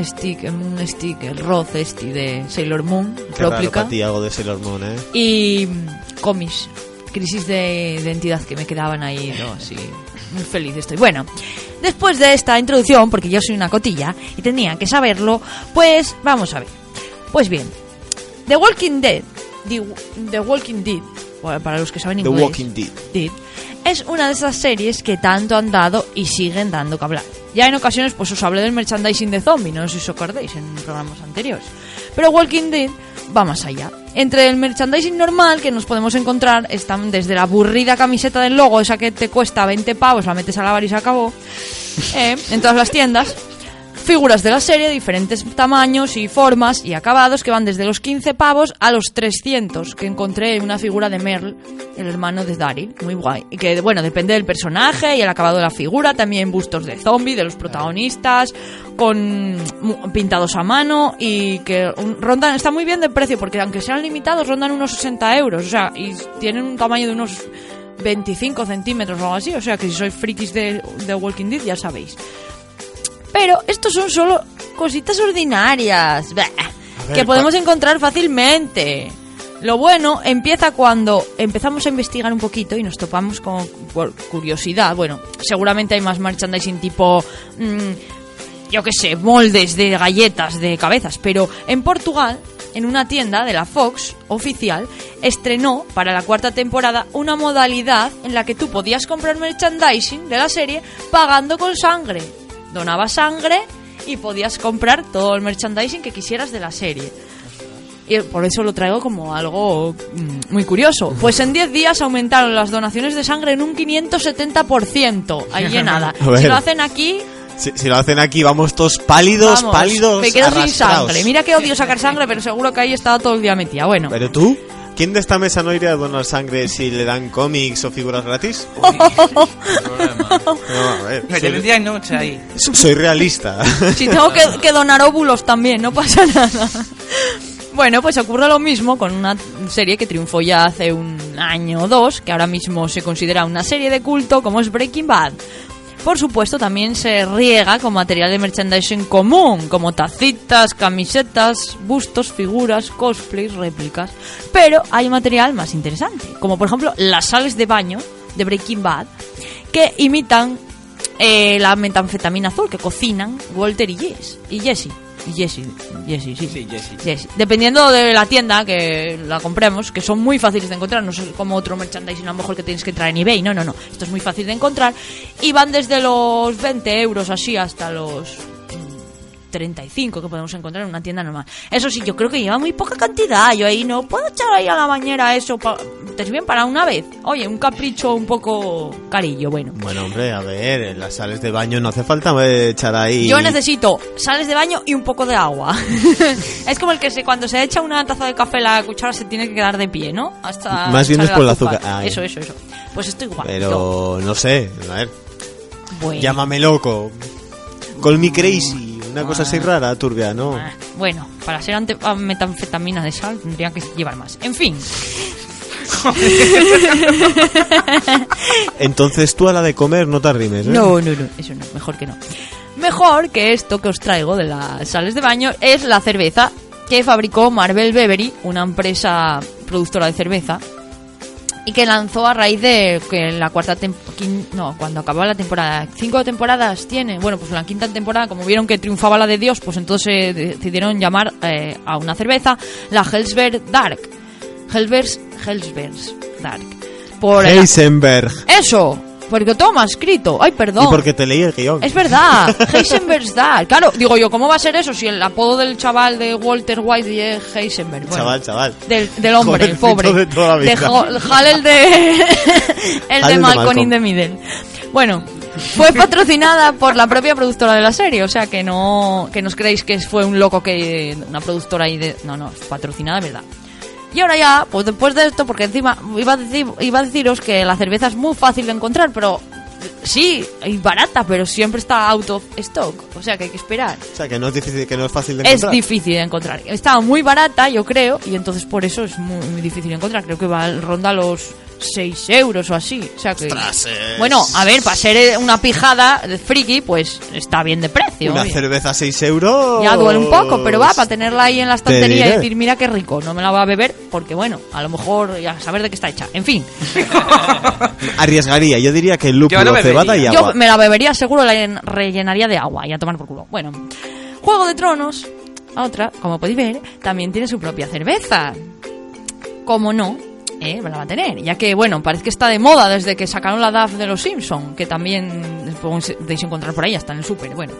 stick, un stick, el Roth este de Sailor Moon, Qué raro para ti algo de Sailor Moon, ¿eh? y mm, cómics, crisis de identidad que me quedaban ahí, ¿no? Así, muy feliz estoy. Bueno, después de esta introducción, porque yo soy una cotilla y tenía que saberlo, pues vamos a ver. Pues bien, The Walking Dead, The, The Walking Dead, bueno, para los que saben The inglés, Walking Dead. Dead, es una de esas series que tanto han dado y siguen dando que hablar. Ya en ocasiones pues os hablé del merchandising de zombie, no sé si os acordáis en programas anteriores. Pero Walking Dead va más allá. Entre el merchandising normal que nos podemos encontrar están desde la aburrida camiseta del logo, esa que te cuesta 20 pavos, la metes a lavar y se acabó, eh, en todas las tiendas. Figuras de la serie, diferentes tamaños y formas y acabados que van desde los 15 pavos a los 300, que encontré una figura de Merle, el hermano de Daryl, muy guay. Y que, bueno, depende del personaje y el acabado de la figura, también bustos de zombie, de los protagonistas, con pintados a mano y que rondan, está muy bien de precio, porque aunque sean limitados, rondan unos 60 euros, o sea, y tienen un tamaño de unos 25 centímetros o algo así, o sea, que si sois frikis de, de Walking Dead ya sabéis. Pero estos son solo cositas ordinarias ver, que podemos ¿cuál- encontrar fácilmente. Lo bueno empieza cuando empezamos a investigar un poquito y nos topamos con por curiosidad. Bueno, seguramente hay más merchandising tipo, mm, yo qué sé, moldes de galletas de cabezas, pero en Portugal, en una tienda de la Fox oficial, estrenó para la cuarta temporada una modalidad en la que tú podías comprar merchandising de la serie pagando con sangre. Donabas sangre y podías comprar todo el merchandising que quisieras de la serie. Y por eso lo traigo como algo mm, muy curioso. Pues en 10 días aumentaron las donaciones de sangre en un 570%. Ahí en nada. Si lo hacen aquí, Si, si lo hacen aquí, vamos todos pálidos, vamos, pálidos, me quedo sin sangre. Mira que odio sacar sangre, pero seguro que ahí estaba todo el día metida. Bueno, ¿Pero tú? ¿Quién de esta mesa no iría a donar sangre si le dan cómics o figuras gratis? problema. No, a ver. Me Soy, día y noche ahí. soy realista. si tengo que, que donar óvulos también, no pasa nada. Bueno, pues ocurre lo mismo con una serie que triunfó ya hace un año o dos, que ahora mismo se considera una serie de culto como es Breaking Bad. Por supuesto, también se riega con material de merchandising común, como tacitas, camisetas, bustos, figuras, cosplays, réplicas. Pero hay material más interesante, como por ejemplo las sales de baño de Breaking Bad, que imitan eh, la metanfetamina azul que cocinan Walter y Jess. Y Jesse. Jesse. Jesse, sí. Sí, Jesse. Jesse. Dependiendo de la tienda que la compremos, que son muy fáciles de encontrar, no es como otro merchandising a lo mejor que tienes que entrar en eBay, no, no, no, esto es muy fácil de encontrar y van desde los 20 euros así hasta los 35 que podemos encontrar en una tienda normal. Eso sí, yo creo que lleva muy poca cantidad, yo ahí no puedo echar ahí a la bañera eso, pa- te sirven para una vez. Oye, un capricho un poco carillo, bueno. bueno, hombre, a ver, en las sales de baño no hace falta echar ahí... Yo necesito sales de baño y un poco de agua. es como el que se, cuando se echa una taza de café la cuchara se tiene que quedar de pie, ¿no? Hasta Más bien es por el azúcar. Eso, eso, eso. Pues esto igual. Pero no sé, a ver, Bueno. llámame loco. Call me crazy, una cosa así rara, turbia, ¿no? Ah, Bueno, para ser ante- ah, metanfetamina de sal tendría que llevar más. En fin, Entonces tú a la de comer no te arrimes, ¿eh? no, no, no, eso no, mejor que no. Mejor que esto que os traigo de las sales de baño es la cerveza que fabricó Marvel Beverly, una empresa productora de cerveza, y que lanzó a raíz de que en la cuarta temporada, no, cuando acabó la temporada, cinco temporadas tiene, bueno, pues en la quinta temporada, como vieron que triunfaba la de Dios, pues entonces eh, decidieron llamar eh, a una cerveza la Hellsberg Dark. Hellsberg, Hellsberg Dark. Por Heisenberg. eso, porque toma escrito. Ay, perdón. Y porque te leí el guion. Es verdad, Heisenberg Dark. Claro, digo yo, ¿cómo va a ser eso si el apodo del chaval de Walter White es Heisenberg? Bueno, Chaval, chaval. Del, del hombre, el pobre. de toda la vida. De Hal, el de. el de Malcolm in the Middle. Bueno, fue patrocinada por la propia productora de la serie, o sea que no que no os creéis que fue un loco que una productora ahí de no, no, patrocinada verdad. Y ahora ya, pues después de esto, porque encima iba a, decir, iba a deciros que la cerveza es muy fácil de encontrar, pero Sí, y barata, pero siempre está out of stock. O sea que hay que esperar. O sea, que no es difícil, que no es fácil de Es encontrar. difícil de encontrar. Estaba muy barata, yo creo, y entonces por eso es muy, muy difícil de encontrar. Creo que va ronda los 6 euros o así. O sea que. Ostras, es- Bueno, a ver, para ser eh, una pijada de friki, pues está bien de precio. Una cerveza a 6 euros. Ya duele un poco, pero va, para tenerla ahí en la Te estantería y decir, mira qué rico, no me la va a beber, porque bueno, a lo mejor ya saber de qué está hecha. En fin, Arriesgaría, yo diría que lúpulo, Yo lo bebería. cebada y agua. yo me la bebería seguro, la llen- rellenaría de agua y a tomar por culo. Bueno, Juego de Tronos, otra, como podéis ver, también tiene su propia cerveza. Como no, eh, la va a tener, ya que, bueno, parece que está de moda desde que sacaron la DAF de los Simpson, que también podéis encontrar por ahí, hasta en el súper. Bueno,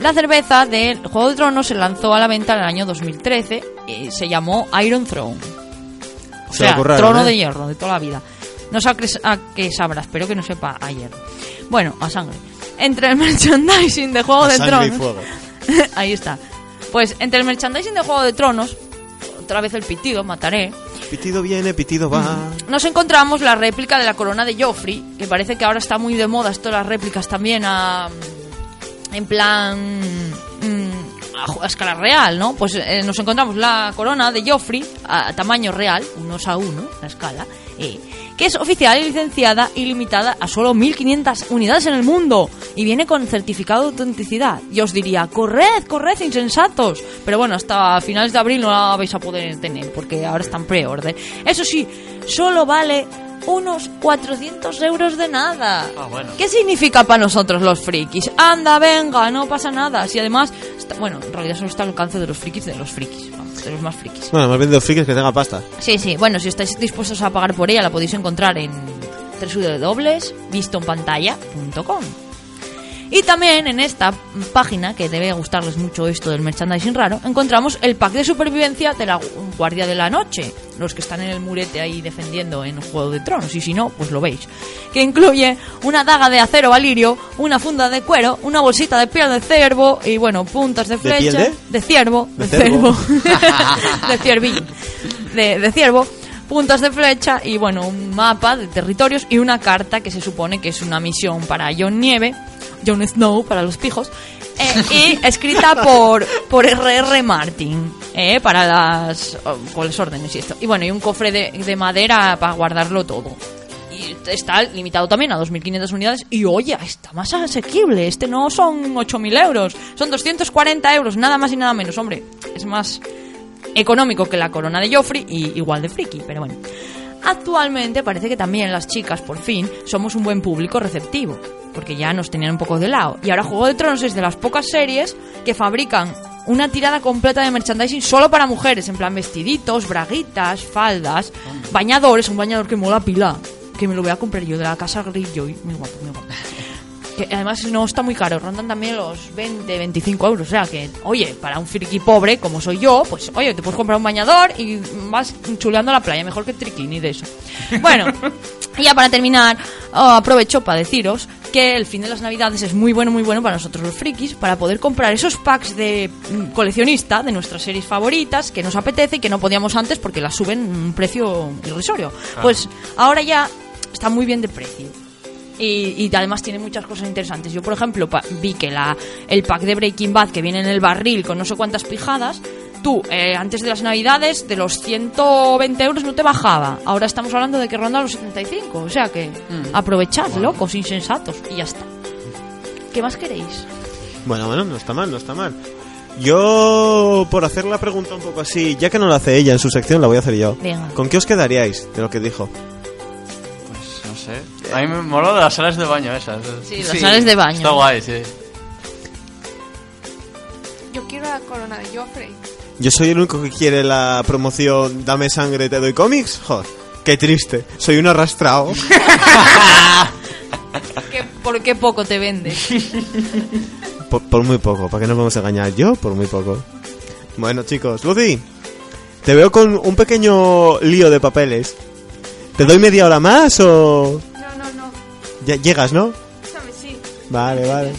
la cerveza del Juego de Tronos se lanzó a la venta en el año 2013 y se llamó Iron Throne. O Se sea, trono ¿eh? de hierro, de toda la vida. No sé a qué, sabrá, espero que no sepa a hierro. Bueno, a sangre. Entre el merchandising de Juego A de y Tronos... fuego. Ahí está. Pues entre el merchandising de Juego de Tronos, otra vez el pitido, mataré, Pitido viene, pitido va. nos encontramos la réplica de la corona de Joffrey, que parece que ahora está muy de moda esto las réplicas también a, en plan mm, a escala real, ¿no? Pues eh, nos encontramos la corona de Joffrey a, tamaño real, unos a uno, la escala, eh, que es oficial y licenciada y limitada a solo 1500 unidades en el mundo y viene con certificado de autenticidad. Y os diría, corred, corred, insensatos. Pero bueno, hasta finales de abril no la vais a poder tener porque ahora está en pre-order. Eso sí, solo vale unos 400 euros de nada. Ah, bueno. ¿Qué significa para nosotros los frikis? Anda, venga, no pasa nada. Si además, está- bueno, en realidad solo está al alcance de los frikis de los frikis, de los más frikis. Bueno, más bien de los frikis que tenga pasta. Sí, sí, bueno, si estáis dispuestos a pagar por ella, la podéis encontrar en www.vistoenpantalla.com. Y también en esta página, que debe gustarles mucho esto del merchandising raro, encontramos el pack de supervivencia de la Guardia de la Noche, los que están en el murete ahí defendiendo en Juego de Tronos, y si no, pues lo veis, que incluye una daga de acero valirio, una funda de cuero, una bolsita de piel de cervo y bueno, puntas de flecha, de? de ciervo, De de, cervo. cervo, de ciervín, de, de ciervo, puntas de flecha y bueno, un mapa de territorios y una carta que se supone que es una misión para John Nieve, Jon Snow para los pijos, eh, y escrita por, por R.R. Martin, eh, para las oh, con las órdenes y esto. Y bueno, y un cofre de, de madera para guardarlo todo. Y está limitado también a 2.500 unidades. Y oye, está más asequible. Este no son 8.000 euros, son 240 euros, nada más y nada menos. Hombre, es más económico que la corona de Joffrey y igual de friki, pero bueno. Actualmente parece que también las chicas, por fin, somos un buen público receptivo, porque ya nos tenían un poco de lado. Y ahora Juego de Tronos es de las pocas series que fabrican una tirada completa de merchandising solo para mujeres, en plan vestiditos, braguitas, faldas, bañadores, un bañador que mola pila, que me lo voy a comprar yo de la casa Greyjoy, muy guapo, muy guapo. Que además no está muy caro, rondan también los 20, 25 euros. O sea que, oye, para un friki pobre como soy yo, pues oye, te puedes comprar un bañador y vas chuleando la playa, mejor que triquini de eso. Bueno, y ya para terminar, oh, aprovecho para deciros que el fin de las navidades es muy bueno, muy bueno para nosotros los frikis, para poder comprar esos packs de mm, coleccionista de nuestras series favoritas que nos apetece y que no podíamos antes porque las suben a un precio irrisorio. Pues ahora ya está muy bien de precio. Y, y además tiene muchas cosas interesantes. Yo, por ejemplo, pa- vi que la, el pack de Breaking Bad que viene en el barril con no sé cuántas pijadas, tú, eh, antes de las navidades, de los 120 euros no te bajaba. Ahora estamos hablando de que ronda los 75. O sea que aprovechad, locos, insensatos. Y ya está. ¿Qué más queréis? Bueno, bueno, no está mal, no está mal. Yo, por hacer la pregunta un poco así, ya que no la hace ella en su sección, la voy a hacer yo. Venga. ¿Con qué os quedaríais de lo que dijo? Pues no sé. A mí me moló de las salas de baño esas. Sí, las Sí, sales de baño. Está guay, sí. Yo quiero la corona de Joffrey. Yo soy el único que quiere la promoción Dame sangre, te doy cómics. Joder, qué triste. Soy un arrastrado. ¿Qué- ¿Por qué poco te vende? por, por muy poco, ¿para qué nos vamos a engañar? Yo, por muy poco. Bueno, chicos, Lucy, te veo con un pequeño lío de papeles. ¿Te doy media hora más o...? No, no, no. Ya llegas, ¿no? Vale, vale.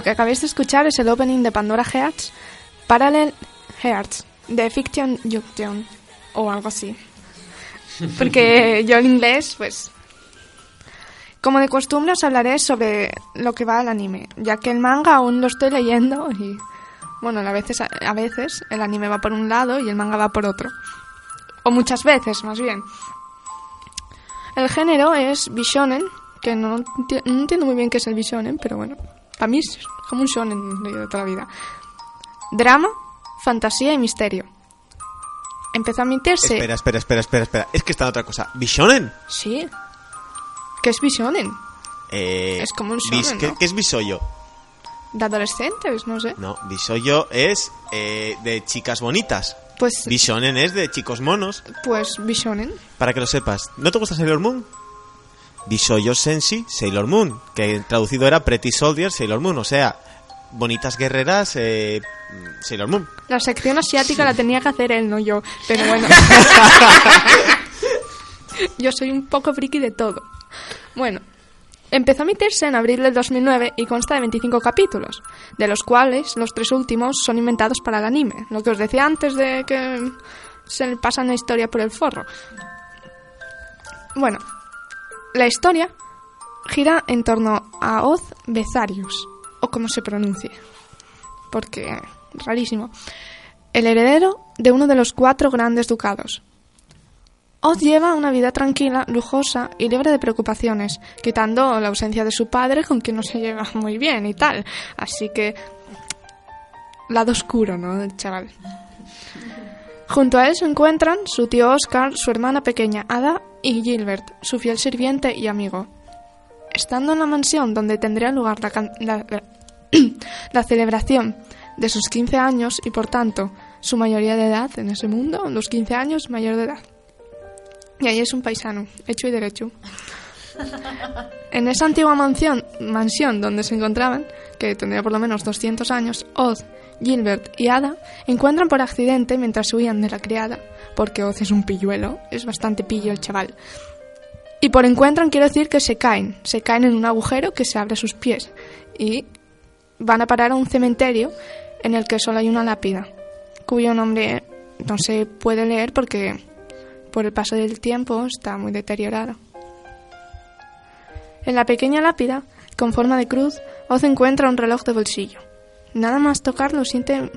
Lo que acabáis de escuchar es el opening de Pandora Hearts, Parallel Hearts, de Fiction Junction, o algo así. Porque yo en inglés, pues... Como de costumbre os hablaré sobre lo que va el anime, ya que el manga aún lo estoy leyendo y... Bueno, a veces, a veces el anime va por un lado y el manga va por otro. O muchas veces, más bien. El género es Bishonen, que no, no entiendo muy bien qué es el Bishonen, pero bueno, para mí es como un shonen de toda la vida. Drama, fantasía y misterio. Empezó a emitirse... Espera, espera, espera, espera, espera. Es que está otra cosa. ¿Bishonen? Sí. ¿Qué es Bishonen? Eh, Es como un bis- shonen, ¿qué, ¿no? qué es bisoyo? ¿De adolescentes? No sé. No, bisoyo es eh, de chicas bonitas. Pues, Bishonen es de chicos monos. pues Bishonen. Para que lo sepas. ¿No te gusta Sailor Moon? Bisoyo Senshi Sailor Moon, que traducido era Pretty Soldier Sailor Moon, o sea, bonitas guerreras eh, Sailor Moon. La sección asiática la tenía que hacer él, no yo. Pero bueno. yo soy un poco friki de todo. Bueno, empezó a emitirse en abril del 2009 y consta de 25 capítulos, de los cuales los tres últimos son inventados para el anime. Lo que os decía antes de que se le pasan la historia por el forro. Bueno, la historia gira en torno a Oz Bezarius, o como se pronuncie, porque rarísimo, el heredero de uno de los cuatro grandes ducados. Oz lleva una vida tranquila, lujosa y libre de preocupaciones, quitando la ausencia de su padre con quien no se lleva muy bien y tal. Así que... Lado oscuro, ¿no? Chaval. Junto a él se encuentran su tío Oscar, su hermana pequeña Ada y Gilbert, su fiel sirviente y amigo. Estando en la mansión donde tendría lugar la, celebración de sus 15 años y por tanto su mayoría de edad en ese mundo, los 15 años mayor de edad. Y ahí es un paisano, hecho y derecho. En esa antigua mansión, mansión donde se encontraban, que tendría por lo menos 200 años, Oz, Gilbert y Ada encuentran por accidente mientras huían de la criada, porque Oz es un pilluelo, es bastante pillo el chaval. Y por encuentran quiero decir que se caen, se caen en un agujero que se abre a sus pies y van a parar a un cementerio en el que solo hay una lápida, cuyo nombre no se puede leer porque por el paso del tiempo está muy deteriorado. En la pequeña lápida, con forma de cruz, Oz encuentra un reloj de bolsillo. Nada más tocarlo siente,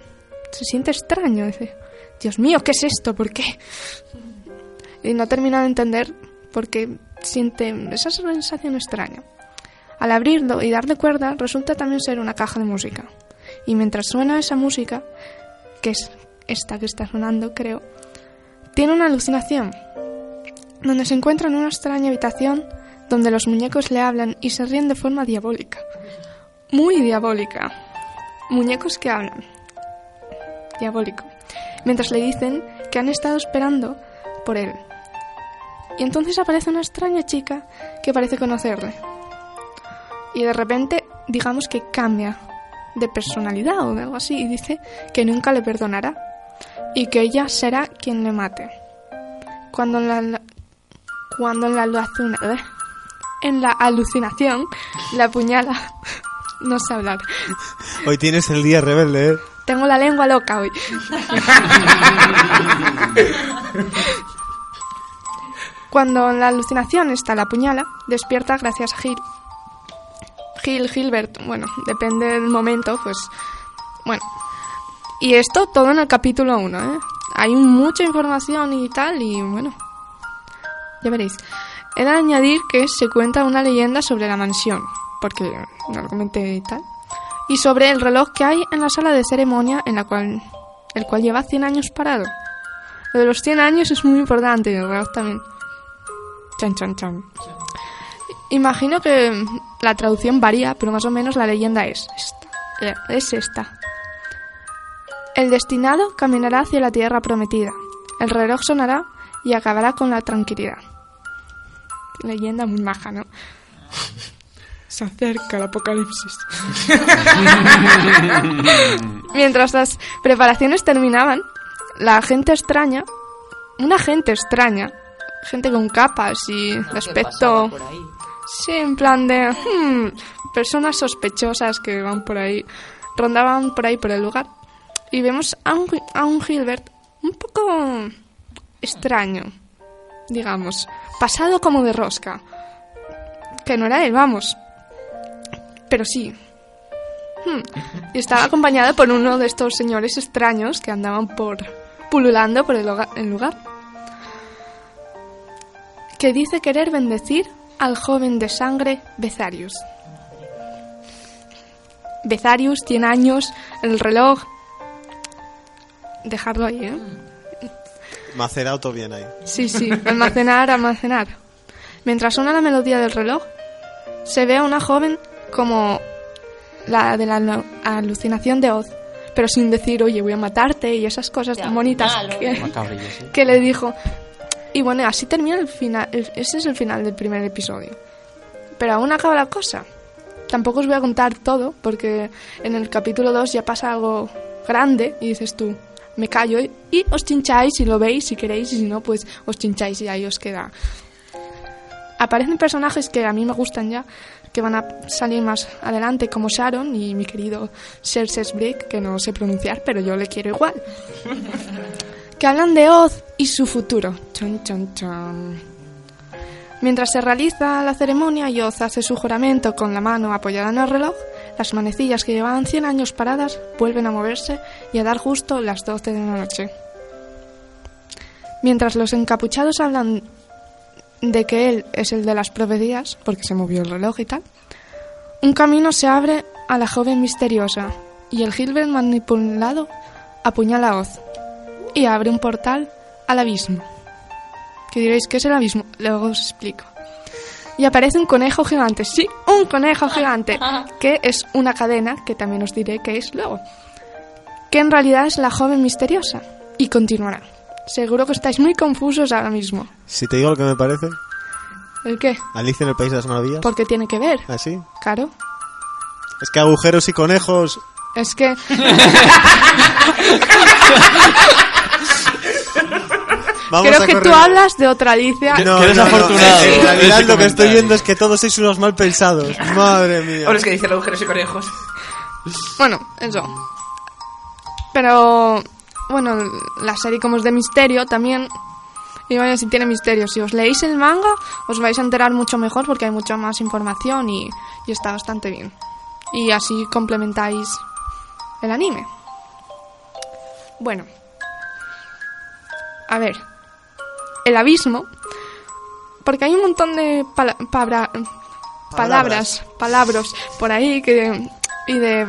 se siente extraño. Dice, Dios mío, ¿qué es esto? ¿Por qué? Y no termina de entender por qué siente esa sensación extraña. Al abrirlo y darle cuerda, resulta también ser una caja de música. Y mientras suena esa música, que es esta que está sonando, creo, tiene una alucinación, donde se encuentra en una extraña habitación donde los muñecos le hablan y se ríen de forma diabólica. Muy diabólica. Muñecos que hablan. Diabólico. Mientras le dicen que han estado esperando por él. Y entonces aparece una extraña chica que parece conocerle. Y de repente, digamos que cambia de personalidad o de algo así y dice que nunca le perdonará y que ella será quien le mate. Cuando en la, cuando en la, alucina- en la alucinación la apuñala. No sé hablar. Hoy tienes el día rebelde, ¿eh? Tengo la lengua loca hoy. Cuando en la alucinación está la puñala, despierta gracias a Gil. Gil, Gilbert, bueno, depende del momento, pues. Bueno. Y esto todo en el capítulo 1, ¿eh? Hay mucha información y tal, y bueno. Ya veréis. He de añadir que se cuenta una leyenda sobre la mansión, porque no lo comenté y tal y sobre el reloj que hay en la sala de ceremonia en la cual el cual lleva 100 años parado. Lo de los 100 años es muy importante y el reloj también. Chan chan chan. Imagino que la traducción varía, pero más o menos la leyenda es esta. Eh, Es esta. El destinado caminará hacia la tierra prometida. El reloj sonará y acabará con la tranquilidad. Leyenda muy maja, ¿no? Se acerca el apocalipsis. Mientras las preparaciones terminaban, la gente extraña, una gente extraña, gente con capas y de aspecto, sí, en plan de hmm, personas sospechosas que van por ahí, rondaban por ahí por el lugar. Y vemos a un, a un Gilbert un poco extraño, digamos, pasado como de rosca. Que no era él, vamos. Pero sí. Hmm. Y estaba acompañado por uno de estos señores extraños que andaban por pululando por el, el lugar. Que dice querer bendecir al joven de sangre Bezarius. Bezarius, 100 años, el reloj. Dejarlo ahí, ¿eh? Macerado todo bien ahí. Sí, sí, almacenar, almacenar. Mientras suena la melodía del reloj, se ve a una joven como la de la alu- alucinación de Oz, pero sin decir, oye, voy a matarte y esas cosas tan bonitas que, sí. que le dijo. Y bueno, así termina el final. Ese es el final del primer episodio. Pero aún acaba la cosa. Tampoco os voy a contar todo, porque en el capítulo 2 ya pasa algo grande y dices tú, me callo y, os chincháis si lo veis, si queréis, y si no, pues os chincháis y ahí os queda. Aparecen personajes que a mí me gustan ya, que van a salir más adelante, como Sharon y mi querido Cerses Brick, que no sé pronunciar, pero yo le quiero igual que hablan de Oz y su futuro. Chon, chon, chon. Mientras se realiza la ceremonia y Oz hace su juramento con la mano apoyada en el reloj, las manecillas que llevaban 100 años paradas vuelven a moverse y a dar justo las 12 de la noche. Mientras los encapuchados hablan de que él es el de las profecías, porque se movió el reloj y tal, un camino se abre a la joven misteriosa y el Gilbert manipulado apuñala a Oz y abre un portal al abismo. Que diréis, ¿qué es el abismo? Luego os explico. Y aparece un conejo gigante, sí, un conejo gigante, que es una cadena, que también os diré qué es luego. Que en realidad es la joven misteriosa. Y continuará. Seguro que estáis muy confusos ahora mismo. Si te digo lo que me parece, ¿El qué? Alicia en el País de las Maravillas. Porque tiene que ver, ¿Así? claro. Es que agujeros y conejos. Es que... Vamos Creo a que tú correr. hablas de otra Alicia. No, Que eres no, no, afortunado. En realidad lo que estoy viendo es que todos sois unos mal pensados. Madre mía. O los que dicen agujeros y conejos. Bueno, eso. Pero, bueno, la serie como es de misterio también. Y vaya, si tiene misterio. Si os leéis el manga, os vais a enterar mucho mejor porque hay mucha más información y, y está bastante bien. Y así complementáis el anime. Bueno. A ver. El abismo. Porque hay un montón de pala- pabra- palabras, palabras por ahí que y de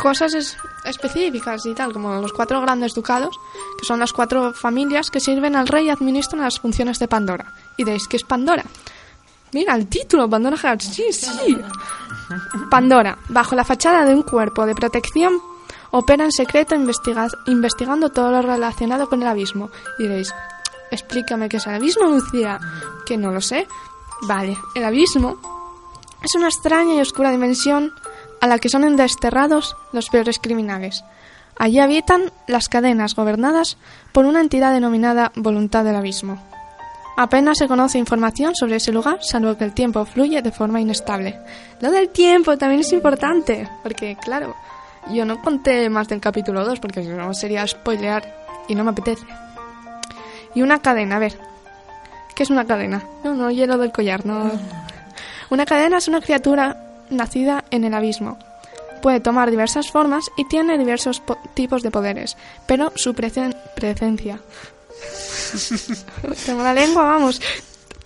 cosas es- específicas y tal, como los cuatro grandes ducados, que son las cuatro familias que sirven al rey y administran las funciones de Pandora. Y diréis, ¿qué es Pandora? Mira el título, Pandora Hearts, sí, sí. Pandora, bajo la fachada de un cuerpo de protección, opera en secreto investiga- investigando todo lo relacionado con el abismo. Y diréis, explícame qué es el abismo, Lucía. Que no lo sé. Vale, el abismo es una extraña y oscura dimensión a la que son desterrados los peores criminales. Allí habitan las cadenas gobernadas por una entidad denominada Voluntad del Abismo. Apenas se conoce información sobre ese lugar, salvo que el tiempo fluye de forma inestable. Lo del tiempo también es importante, porque claro, yo no conté más del capítulo 2, porque no sería spoilear y no me apetece. Y una cadena, a ver. ¿Qué es una cadena? No, no, hielo del collar, no. Una cadena es una criatura nacida en el abismo. Puede tomar diversas formas y tiene diversos po- tipos de poderes, pero su presen- presencia. Tengo la lengua, vamos.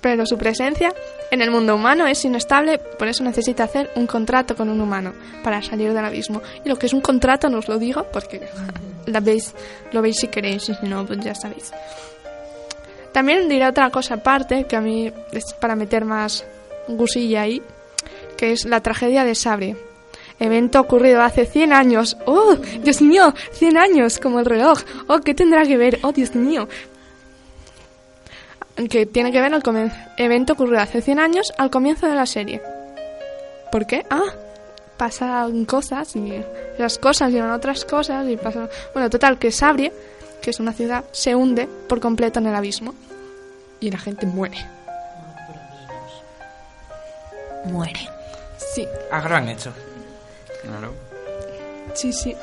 Pero su presencia en el mundo humano es inestable, por eso necesita hacer un contrato con un humano para salir del abismo. Y lo que es un contrato no os lo digo porque la veis, lo veis si queréis y si no, pues ya sabéis. También diré otra cosa aparte, que a mí es para meter más gusilla ahí, que es la tragedia de Sabre. Evento ocurrido hace 100 años. ¡Oh, Dios mío! 100 años, como el reloj. ¡Oh, qué tendrá que ver! ¡Oh, Dios mío! Que tiene que ver comienzo. Evento ocurrido hace 100 años al comienzo de la serie. ¿Por qué? Ah, pasan cosas y las cosas llevan otras cosas y pasan... Bueno, total, que Sabrie, que es una ciudad, se hunde por completo en el abismo. Y la gente muere. Muere. Sí, A gran hecho. Claro. sí, sí.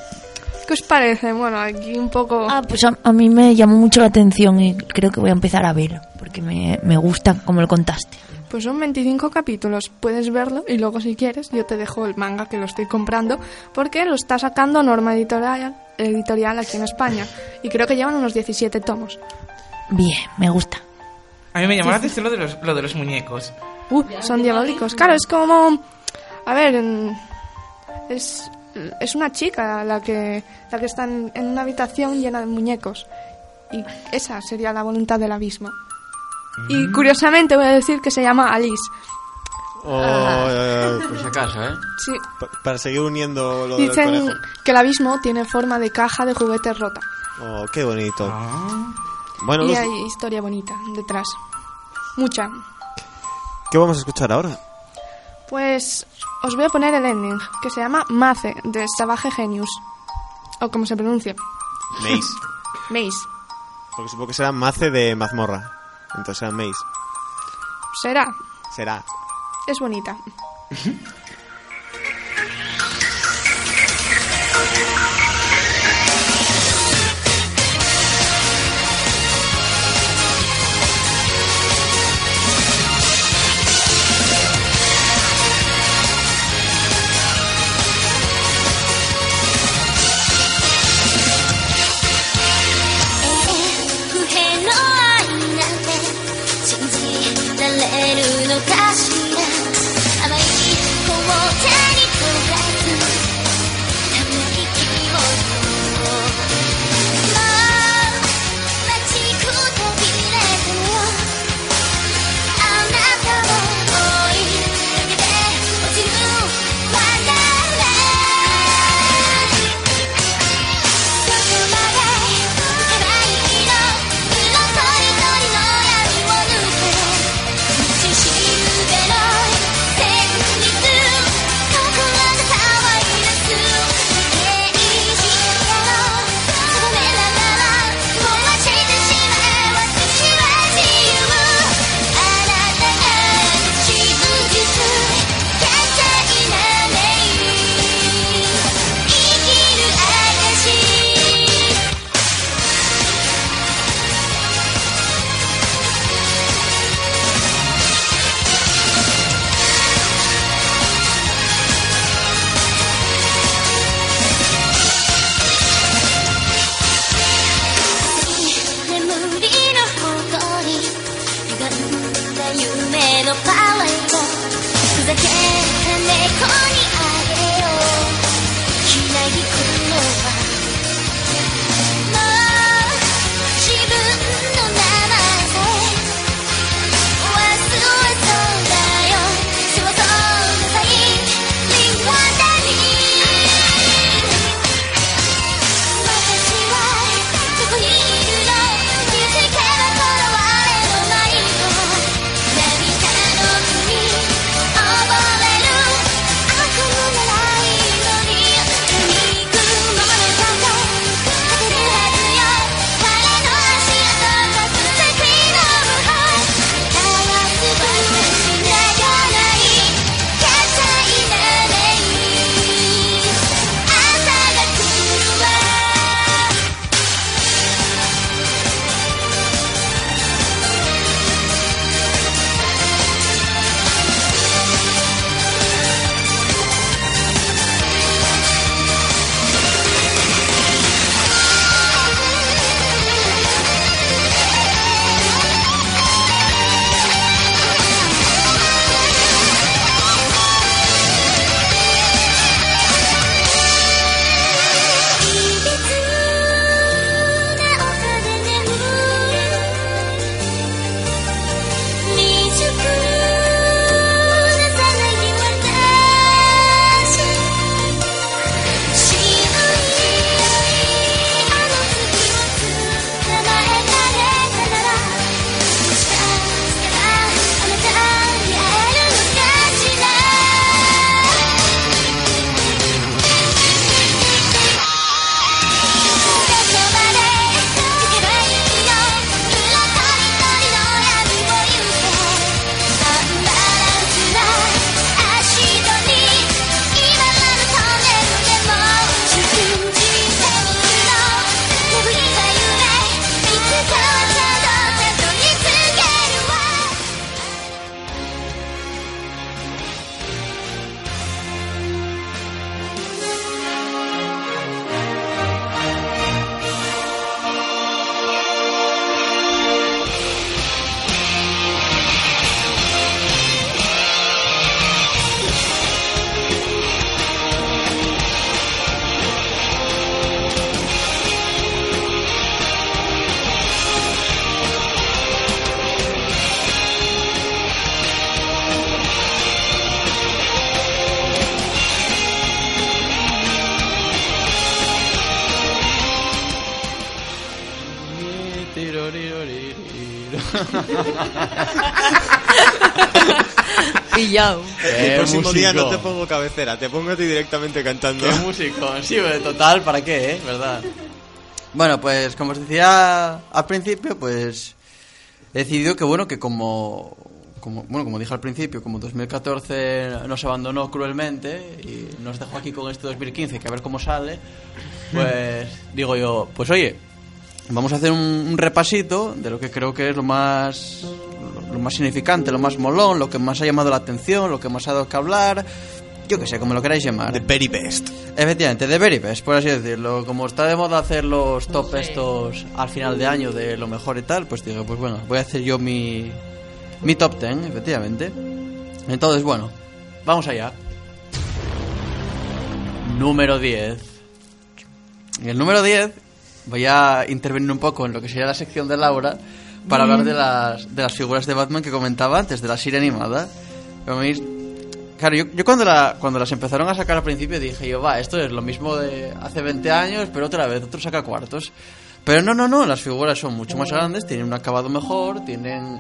¿Qué os parece? Bueno, aquí un poco... Ah, pues a, a mí me llamó mucho la atención y creo que voy a empezar a verlo, porque me, me gusta como lo contaste. Pues son 25 capítulos, puedes verlo y luego si quieres yo te dejo el manga que lo estoy comprando porque lo está sacando Norma Editorial, editorial aquí en España y creo que llevan unos 17 tomos. Bien, me gusta. A mí me llamó la atención lo de los, lo de los muñecos. Uh, son diabólicos. Claro, es como... A ver, es, es una chica la que, la que está en, en una habitación llena de muñecos y esa sería la voluntad del abismo. Y curiosamente voy a decir que se llama Alice. Oh, eh, Por si acaso, ¿eh? Sí, pa- para seguir uniendo lo del Dicen conejo. que el abismo tiene forma de caja de juguetes rota. Oh, qué bonito. Ah. Bueno, y Luz, hay historia bonita detrás. Mucha. ¿qué vamos a escuchar ahora? Pues os voy a poner el ending, que se llama Mace, de Savage Genius. O como se pronuncia. Maze. Maze. Porque supongo que será Mace de mazmorra. Entonces será Maze. Será. Será. Es bonita. Pillado. El próximo día no te pongo cabecera, te pongo a ti directamente cantando. Qué músico, sí, total, ¿para qué, eh? ¿Verdad? Bueno, pues como os decía al principio, pues he decidido que bueno, que como, como bueno, como dije al principio, como 2014 nos abandonó cruelmente y nos dejó aquí con este 2015, que a ver cómo sale, pues digo yo, pues oye, vamos a hacer un, un repasito de lo que creo que es lo más lo, más significante, lo más molón, lo que más ha llamado la atención, lo que más ha dado que hablar, yo que sé, como lo queráis llamar. The very best. Efectivamente, de very best, por así decirlo. Como está de moda hacer los top estos al final de año de lo mejor y tal, pues digo, pues bueno, voy a hacer yo mi, mi top 10, efectivamente. Entonces, bueno, vamos allá. Número 10. En el número 10 voy a intervenir un poco en lo que sería la sección de Laura para hablar de las, de las figuras de Batman que comentaba antes, de la serie animada. Claro, yo, yo cuando, la, cuando las empezaron a sacar al principio dije yo, va, esto es lo mismo de hace 20 años, pero otra vez, otro saca cuartos. Pero no, no, no, las figuras son mucho más grandes, tienen un acabado mejor, tienen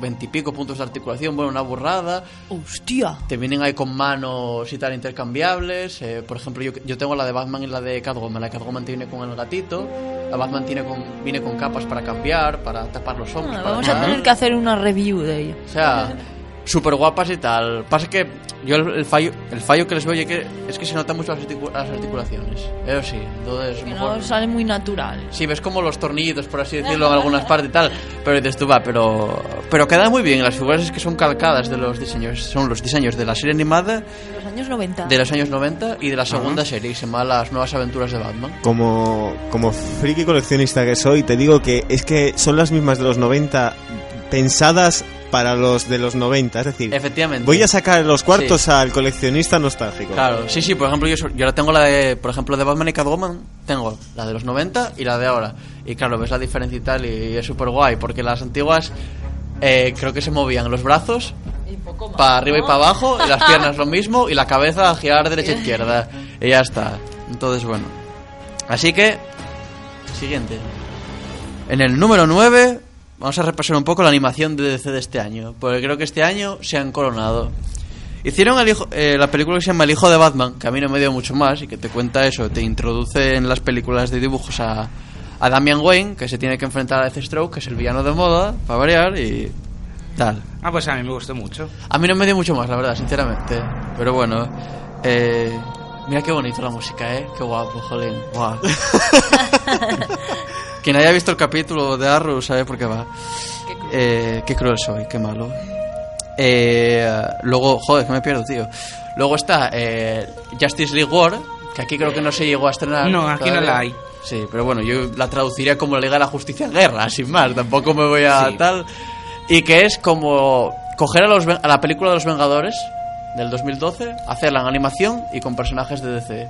veintipico puntos de articulación, bueno, una burrada. Hostia. Te vienen ahí con manos y tal intercambiables. eh, por ejemplo, yo, yo tengo la de Batman y la de Catwoman. La de Catwoman te viene con el gatito. La Batman tiene con, viene con capas para cambiar, para tapar los hombros. Ah, para vamos a tener que hacer una review de ella. O sea, súper guapas y tal. Pasa que yo el, el fallo el fallo que les veo oye, que es que se notan mucho las, articu- las articulaciones. Eso sí, entonces Que mejor... no sale muy natural. Sí, ves como los tornillitos, por así decirlo, en algunas partes y tal. Pero dices tú, va, pero... Pero queda muy bien. Las figuras es que son calcadas de los diseños. Son los diseños de la serie animada De los años 90. de los años 90 y de la segunda serie, que se llama Las Nuevas Aventuras de Batman. Como, como friki coleccionista que soy, te digo que es que son las mismas de los 90 pensadas para los de los 90. Es decir, Efectivamente. voy a sacar los cuartos Sí. al coleccionista nostálgico. Claro, sí, sí, por ejemplo, yo, yo ahora tengo la de, por ejemplo, de Batman y Catwoman, tengo la de los 90 y la de ahora. Y claro, ves la diferencia y tal, y es súper guay, porque las antiguas eh, creo que se movían los brazos para arriba y para abajo, y las piernas lo mismo, y la cabeza a girar derecha e izquierda. Y ya está. Entonces, bueno. Así que, siguiente. En el número 9 vamos a repasar un poco la animación de DC de este año, porque creo que este año se han coronado. Hicieron el hijo- eh, la película que se llama El hijo de Batman, que a mí no me dio mucho más y que te cuenta eso, te introduce en las películas de dibujos a, a Damian Wayne, que se tiene que enfrentar a Deathstroke, que es el villano de moda, para variar, y tal. Ah, pues a mí me gustó mucho. A mí no me dio mucho más, la verdad, sinceramente. Pero bueno, eh, mira qué bonito la música, ¿eh? Qué guapo, jolín. Guau. Quien haya visto el capítulo de Arrow sabe por qué va. Eh, qué cruel soy, qué malo. Eh, luego, joder, que me pierdo, tío. Luego está eh, Justice League War, que aquí creo que no se llegó a estrenar. No, aquí no la hay. Sí, pero bueno, yo la traduciría como la Liga de la Justicia Guerra, sin más. Tampoco me voy a Sí. tal. Y que es como coger a, los, Ven- a la película de los Vengadores del 2012, hacerla en animación y con personajes de DC.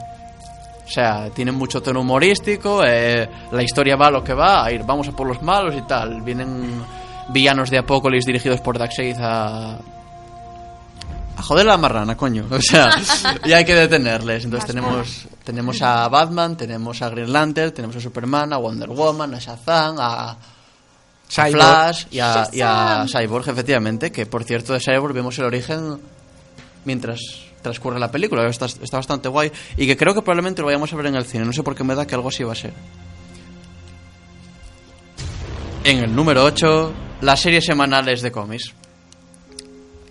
O sea, tienen mucho tono humorístico, eh, la historia va a lo que va, a ir, vamos a por los malos y tal. Vienen villanos de Apocalipsis dirigidos por Darkseid a... A joder la marrana, coño. O sea, y hay que detenerles. Entonces tenemos, tenemos a Batman, tenemos a Green Lantern, tenemos a Superman, a Wonder Woman, a Shazam, a, a Cyborg. Flash y a, y a Cyborg, efectivamente. Que por cierto, de Cyborg vemos el origen mientras transcurre la película. Está, está bastante guay. Y que creo que probablemente lo vayamos a ver en el cine. No sé por qué me da que algo así va a ser. En el número 8, las series semanales de cómics.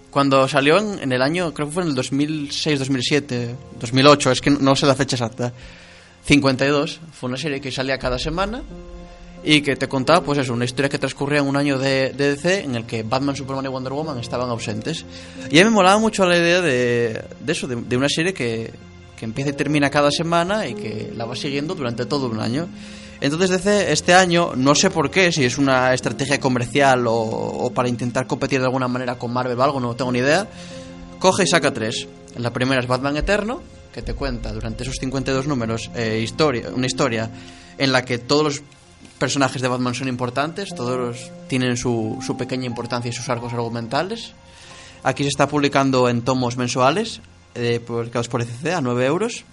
Cuando salió en, en el año, creo que fue en el 2006, 2007, 2008, es que no, sé la fecha exacta. 52, fue una serie que salía cada semana y que te contaba, pues eso, una historia que transcurría en un año de, DC en el que Batman, Superman y Wonder Woman estaban ausentes. Y a mí me molaba mucho la idea de, eso, de, una serie que, que empieza y termina cada semana y que la va siguiendo durante todo un año. Entonces DC este año, no sé por qué, si es una estrategia comercial o, o para intentar competir de alguna manera con Marvel o algo, no tengo ni idea, coge y saca tres. La primera es Batman Eterno, que te cuenta durante esos 52 números eh, historia, una historia en la que todos los personajes de Batman son importantes, todos tienen su, su pequeña importancia y sus arcos argumentales. Aquí se está publicando en tomos mensuales, eh, publicados por ECC a 9 euros.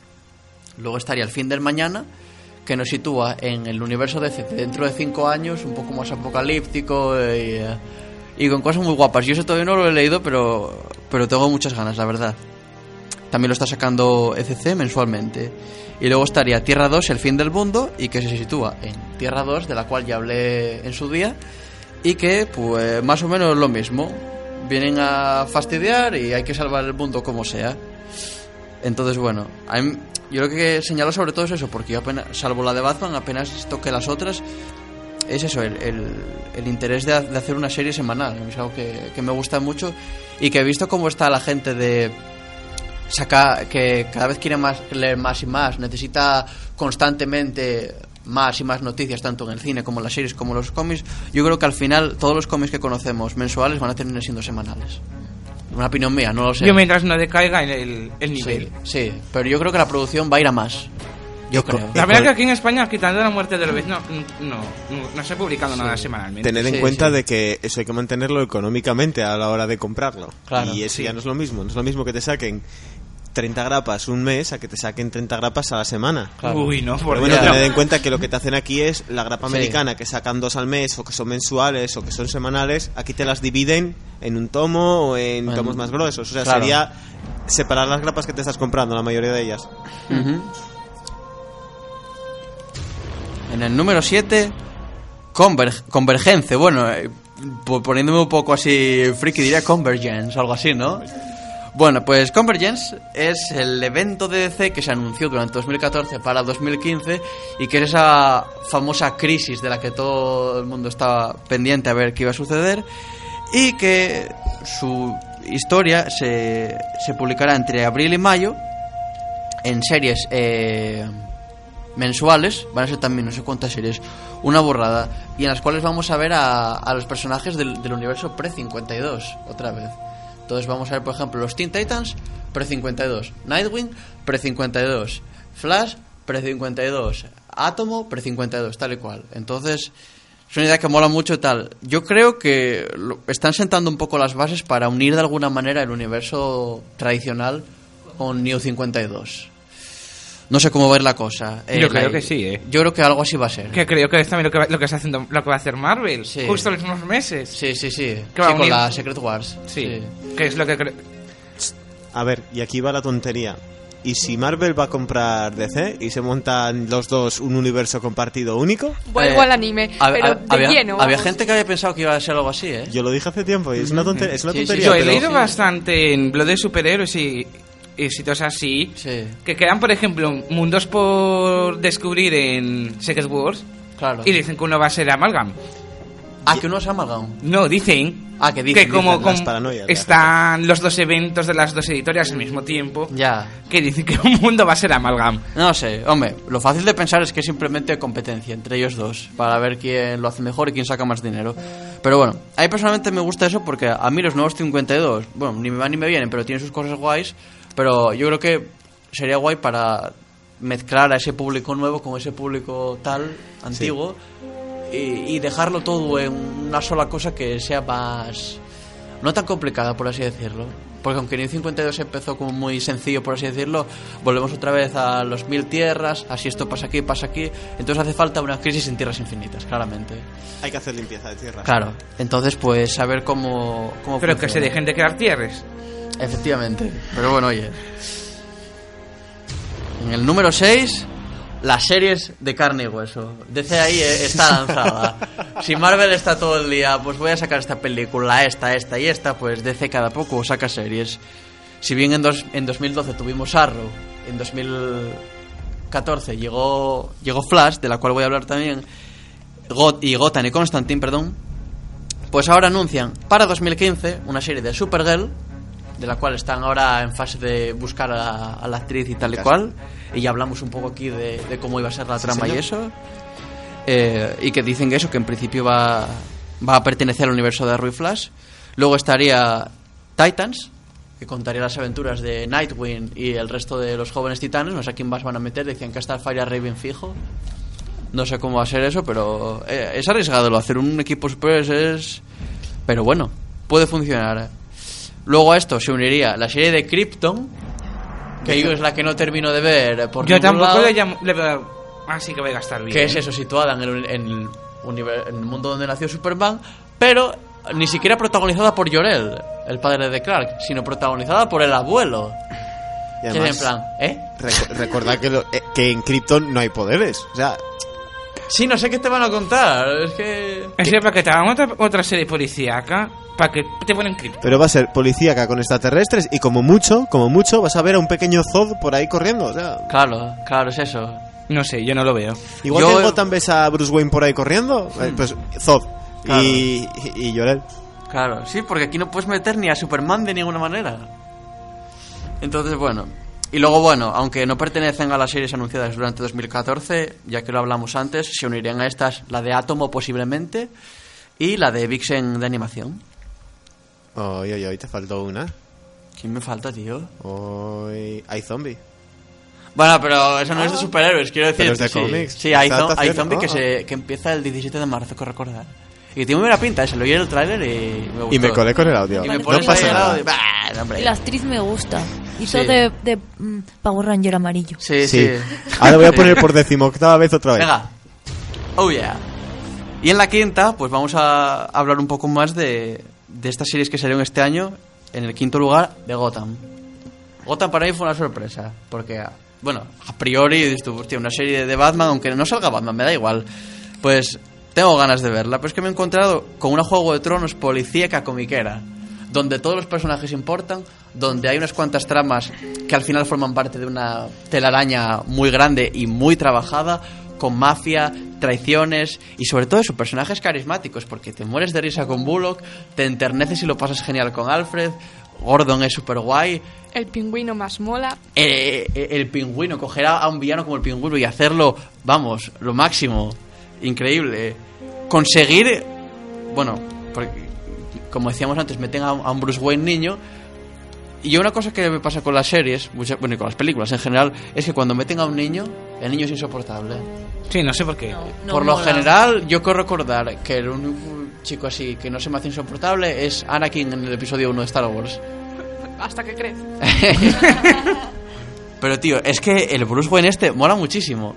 Luego estaría El fin del mañana, que nos sitúa en el universo de DC dentro de 5 años, un poco más apocalíptico y, eh, y con cosas muy guapas. Yo eso todavía no lo he leído, pero, pero tengo muchas ganas, la verdad. También lo está sacando ECC mensualmente. Y luego estaría Tierra 2, el fin del mundo, y que se sitúa en Tierra 2, de la cual ya hablé en su día, y que, pues, más o menos lo mismo. Vienen a fastidiar y hay que salvar el mundo como sea. Entonces, bueno, yo lo que señalo sobre todo es eso, porque yo apenas, salvo la de Batman, apenas toqué las otras, es eso, el, el- interés de hacer una serie semanal. Es algo que, que me gusta mucho y que he visto cómo está la gente de saca que cada vez quiere más leer más y más, necesita constantemente más y más noticias tanto en el cine como en las series como en los cómics. Yo creo que al final todos los cómics que conocemos mensuales van a terminar siendo semanales. Una opinión mía, no lo sé. Yo mientras no decaiga el, el, el nivel. Sí, sí, pero yo creo que la producción va a ir a más. Yo creo. La verdad que aquí en España, quitando la muerte de Lobez, no, no, no, no se ha publicado nada semanalmente. Tener en Sí, cuenta sí. de que eso hay que mantenerlo económicamente a la hora de comprarlo. Claro, y eso sí. ya no es lo mismo. No es lo mismo que te saquen 30 grapas un mes a que te saquen 30 grapas a la semana. Claro. Uy, no, por Pero bueno, tened en cuenta que lo que te hacen aquí es la grapa Sí. americana, que sacan dos al mes, o que son mensuales, o que son semanales, aquí te las dividen en un tomo o en Bueno, tomos más gruesos. O sea, claro. sería separar las grapas que te estás comprando, la mayoría de ellas. En el número 7, Conver- Convergence. Bueno, eh, po- poniéndome un poco así friki, diría Convergence o algo así, ¿no? Bueno, pues Convergence es el evento de DC que se anunció durante 2014 para 2015 y que es esa famosa crisis de la que todo el mundo estaba pendiente a ver qué iba a suceder y que su historia se, se publicará entre abril y mayo en series eh, mensuales, van a ser también no sé cuántas series, una borrada, y en las cuales vamos a ver a, a los personajes del, universo pre-52, otra vez. Entonces vamos a ver, por ejemplo, los Teen Titans, pre-52, Nightwing, pre-52, Flash, pre-52, Átomo, pre-52, tal y cual. Entonces, es una idea que mola mucho y tal. Yo creo que están sentando un poco las bases para unir de alguna manera el universo tradicional con New 52. No sé cómo ver la cosa. Yo Eh, creo la- que sí, ¿eh? Yo creo que algo así va a ser. Que creo que es también lo que, va, lo que, está haciendo, lo que va a hacer Marvel. Sí. Justo en los unos meses. Sí, sí, sí. Que va Sí, a con unir- la Secret Wars. Sí. Que es lo que creo. A ver, y aquí va la tontería. ¿Y si Marvel va a comprar DC y se montan los dos un universo compartido único? Vuelvo Eh, al anime, pero de había, lleno. había gente que había pensado que iba a ser algo así, ¿eh? Yo lo dije hace tiempo y es una tontería. Es una Sí, sí, tontería Yo he pero- leído sí. bastante en blog de superhéroes y, y sitios así. Sí, Que quedan, por ejemplo, mundos por descubrir en Secret Wars. claro. Y dicen que uno va a ser Amalgam. Ah, que uno es Amalgam. No, dicen. Ah, que dicen, que como, dicen, las paranoias están los dos eventos de las dos editoriales al mismo tiempo. Ya. Que dicen que un mundo va a ser Amalgam. No sé, hombre, lo fácil de pensar es que es simplemente competencia entre ellos dos para ver quién lo hace mejor y quién saca más dinero. Pero bueno, a mí personalmente me gusta eso porque a mí los nuevos 52, bueno, ni me van ni me vienen, pero tienen sus cosas guays. Pero yo creo que sería guay para mezclar a ese público nuevo con ese público tal, antiguo, y, y dejarlo todo en una sola cosa que sea más. no tan complicada, por así decirlo. Porque aunque New 52 empezó como muy sencillo, por así decirlo, volvemos otra vez a los mil tierras, así esto pasa aquí, pasa aquí. Entonces hace falta una crisis en tierras infinitas, claramente. Hay que hacer limpieza de tierra. Claro. Entonces, pues, saber cómo. cómo Pero que se dejen de crear tierras. Efectivamente. Pero bueno, oye. En el número 6, las series de carne y hueso. DC ahí eh, está lanzada. Si Marvel está todo el día, pues voy a sacar esta película, esta, esta y esta, pues DC cada poco saca series. Si bien en, dos, en 2012 tuvimos Arrow, en 2014 llegó, llegó Flash, de la cual voy a hablar también, Got y Gotham y Constantine, perdón, pues ahora anuncian para 2015 una serie de Supergirl, de la cual están ahora en fase de buscar a, a la actriz y tal y cual. Y ya hablamos un poco aquí de, de cómo iba a ser la Sí, trama y eso. Eh, y que dicen que eso, que en principio va, va a pertenecer al universo de Arrow y Flash. Luego estaría Titans, que contaría las aventuras de Nightwing y el resto de los jóvenes titanes. No sé a quién más van a meter. Decían que está el Fire Raven fijo. No sé cómo va a ser eso, pero eh, es arriesgado. Lo hacer un equipo super es. Pero bueno, puede funcionar. Luego a esto se uniría la serie de Krypton, que yo es la que no termino de ver por Yo tampoco lado, le llamo. Le veo. Así que voy a gastar bien. que es eso, situada en el, en el en el mundo donde nació Superman, pero ni siquiera protagonizada por Jor-El, el padre de Clark, sino protagonizada por el abuelo. Y Que es además, en plan, ¿eh? recordad que, lo- eh, que en Krypton no hay poderes. O sea, Sí, no sé qué te van a contar, es que... Es que para que te hagan otra, otra serie policíaca, para que te ponen cripto. pero va a ser policíaca con extraterrestres y como mucho, como mucho, vas a ver a un pequeño Zod por ahí corriendo. O sea, Claro, claro, es eso. No sé, yo no lo veo. igual Yo- que Gotham ves a Bruce Wayne por ahí corriendo, eh, pues Zod Claro. y, y, y Jor-El. Claro, sí, porque aquí no puedes meter ni a Superman de ninguna manera. Entonces, bueno. Y luego, bueno, aunque no pertenecen a las series anunciadas durante 2014, ya que lo hablamos antes, se unirían a estas la de Átomo posiblemente y la de Vixen de animación. Oye, oye, oye, te faltó una. ¿Quién me falta, tío? Hoy hay zombie. Bueno, pero eso no es de superhéroes, quiero decir. Pero es de sí. cómics. Sí, hay, zo- hay zombie que, Ah. se, que empieza el 17 de marzo, que recordar. Y tiene muy buena pinta, se lo oí en el tráiler y me gustó. Y me colé con el audio. Y me no pasa nada. y- Bah, hombre. Y la actriz me gusta. Hizo Sí. de, de mm, Power Ranger amarillo. Sí, sí. Sí. Ahora voy a poner por decimoctava vez otra vez. Venga. Oh yeah. Y en la quinta, pues vamos a hablar un poco más de, de estas series que salieron este año. En el quinto lugar, de Gotham. Gotham para mí fue una sorpresa. Porque, bueno, a priori, hostia, una serie de Batman, aunque no salga Batman, me da igual. Pues tengo ganas de verla. Pero es que me he encontrado con una Juego de Tronos policíaca comiquera. Donde todos los personajes importan, donde hay unas cuantas tramas que al final forman parte de una telaraña muy grande y muy trabajada, con mafia, traiciones y sobre todo eso, personajes carismáticos, porque te mueres de risa con Bullock, te enterneces y lo pasas genial con Alfred, Gordon es súper guay. El pingüino más mola. Eh, eh, el pingüino, coger a un villano como el pingüino y hacerlo, vamos, lo máximo. Increíble. Conseguir, bueno, porque, como decíamos antes, meten a, un- a un Bruce Wayne niño. Y una cosa que me pasa con las series, muchas- bueno, y con las películas en general, es que cuando meten a un niño, el niño es insoportable. Sí, no sé por qué. No Por lo mola. general, yo quiero recordar que el único chico así que no se me hace insoportable es Anakin en el episodio 1 de Star Wars. Hasta que crece. Pero tío, es que el Bruce Wayne este mola muchísimo.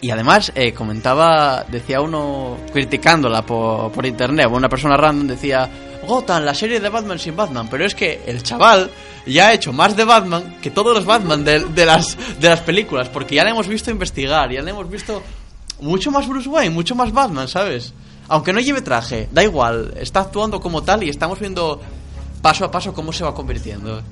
Y además, eh, comentaba, decía uno criticándola por, por internet, una persona random decía, Gotham, la serie de Batman sin Batman. Pero es que el chaval ya ha hecho más de Batman que todos los Batman de, de las, de las películas, porque ya le hemos visto investigar, ya le hemos visto mucho más Bruce Wayne, mucho más Batman, ¿sabes? Aunque no lleve traje, da igual, está actuando como tal y estamos viendo paso a paso cómo se va convirtiendo.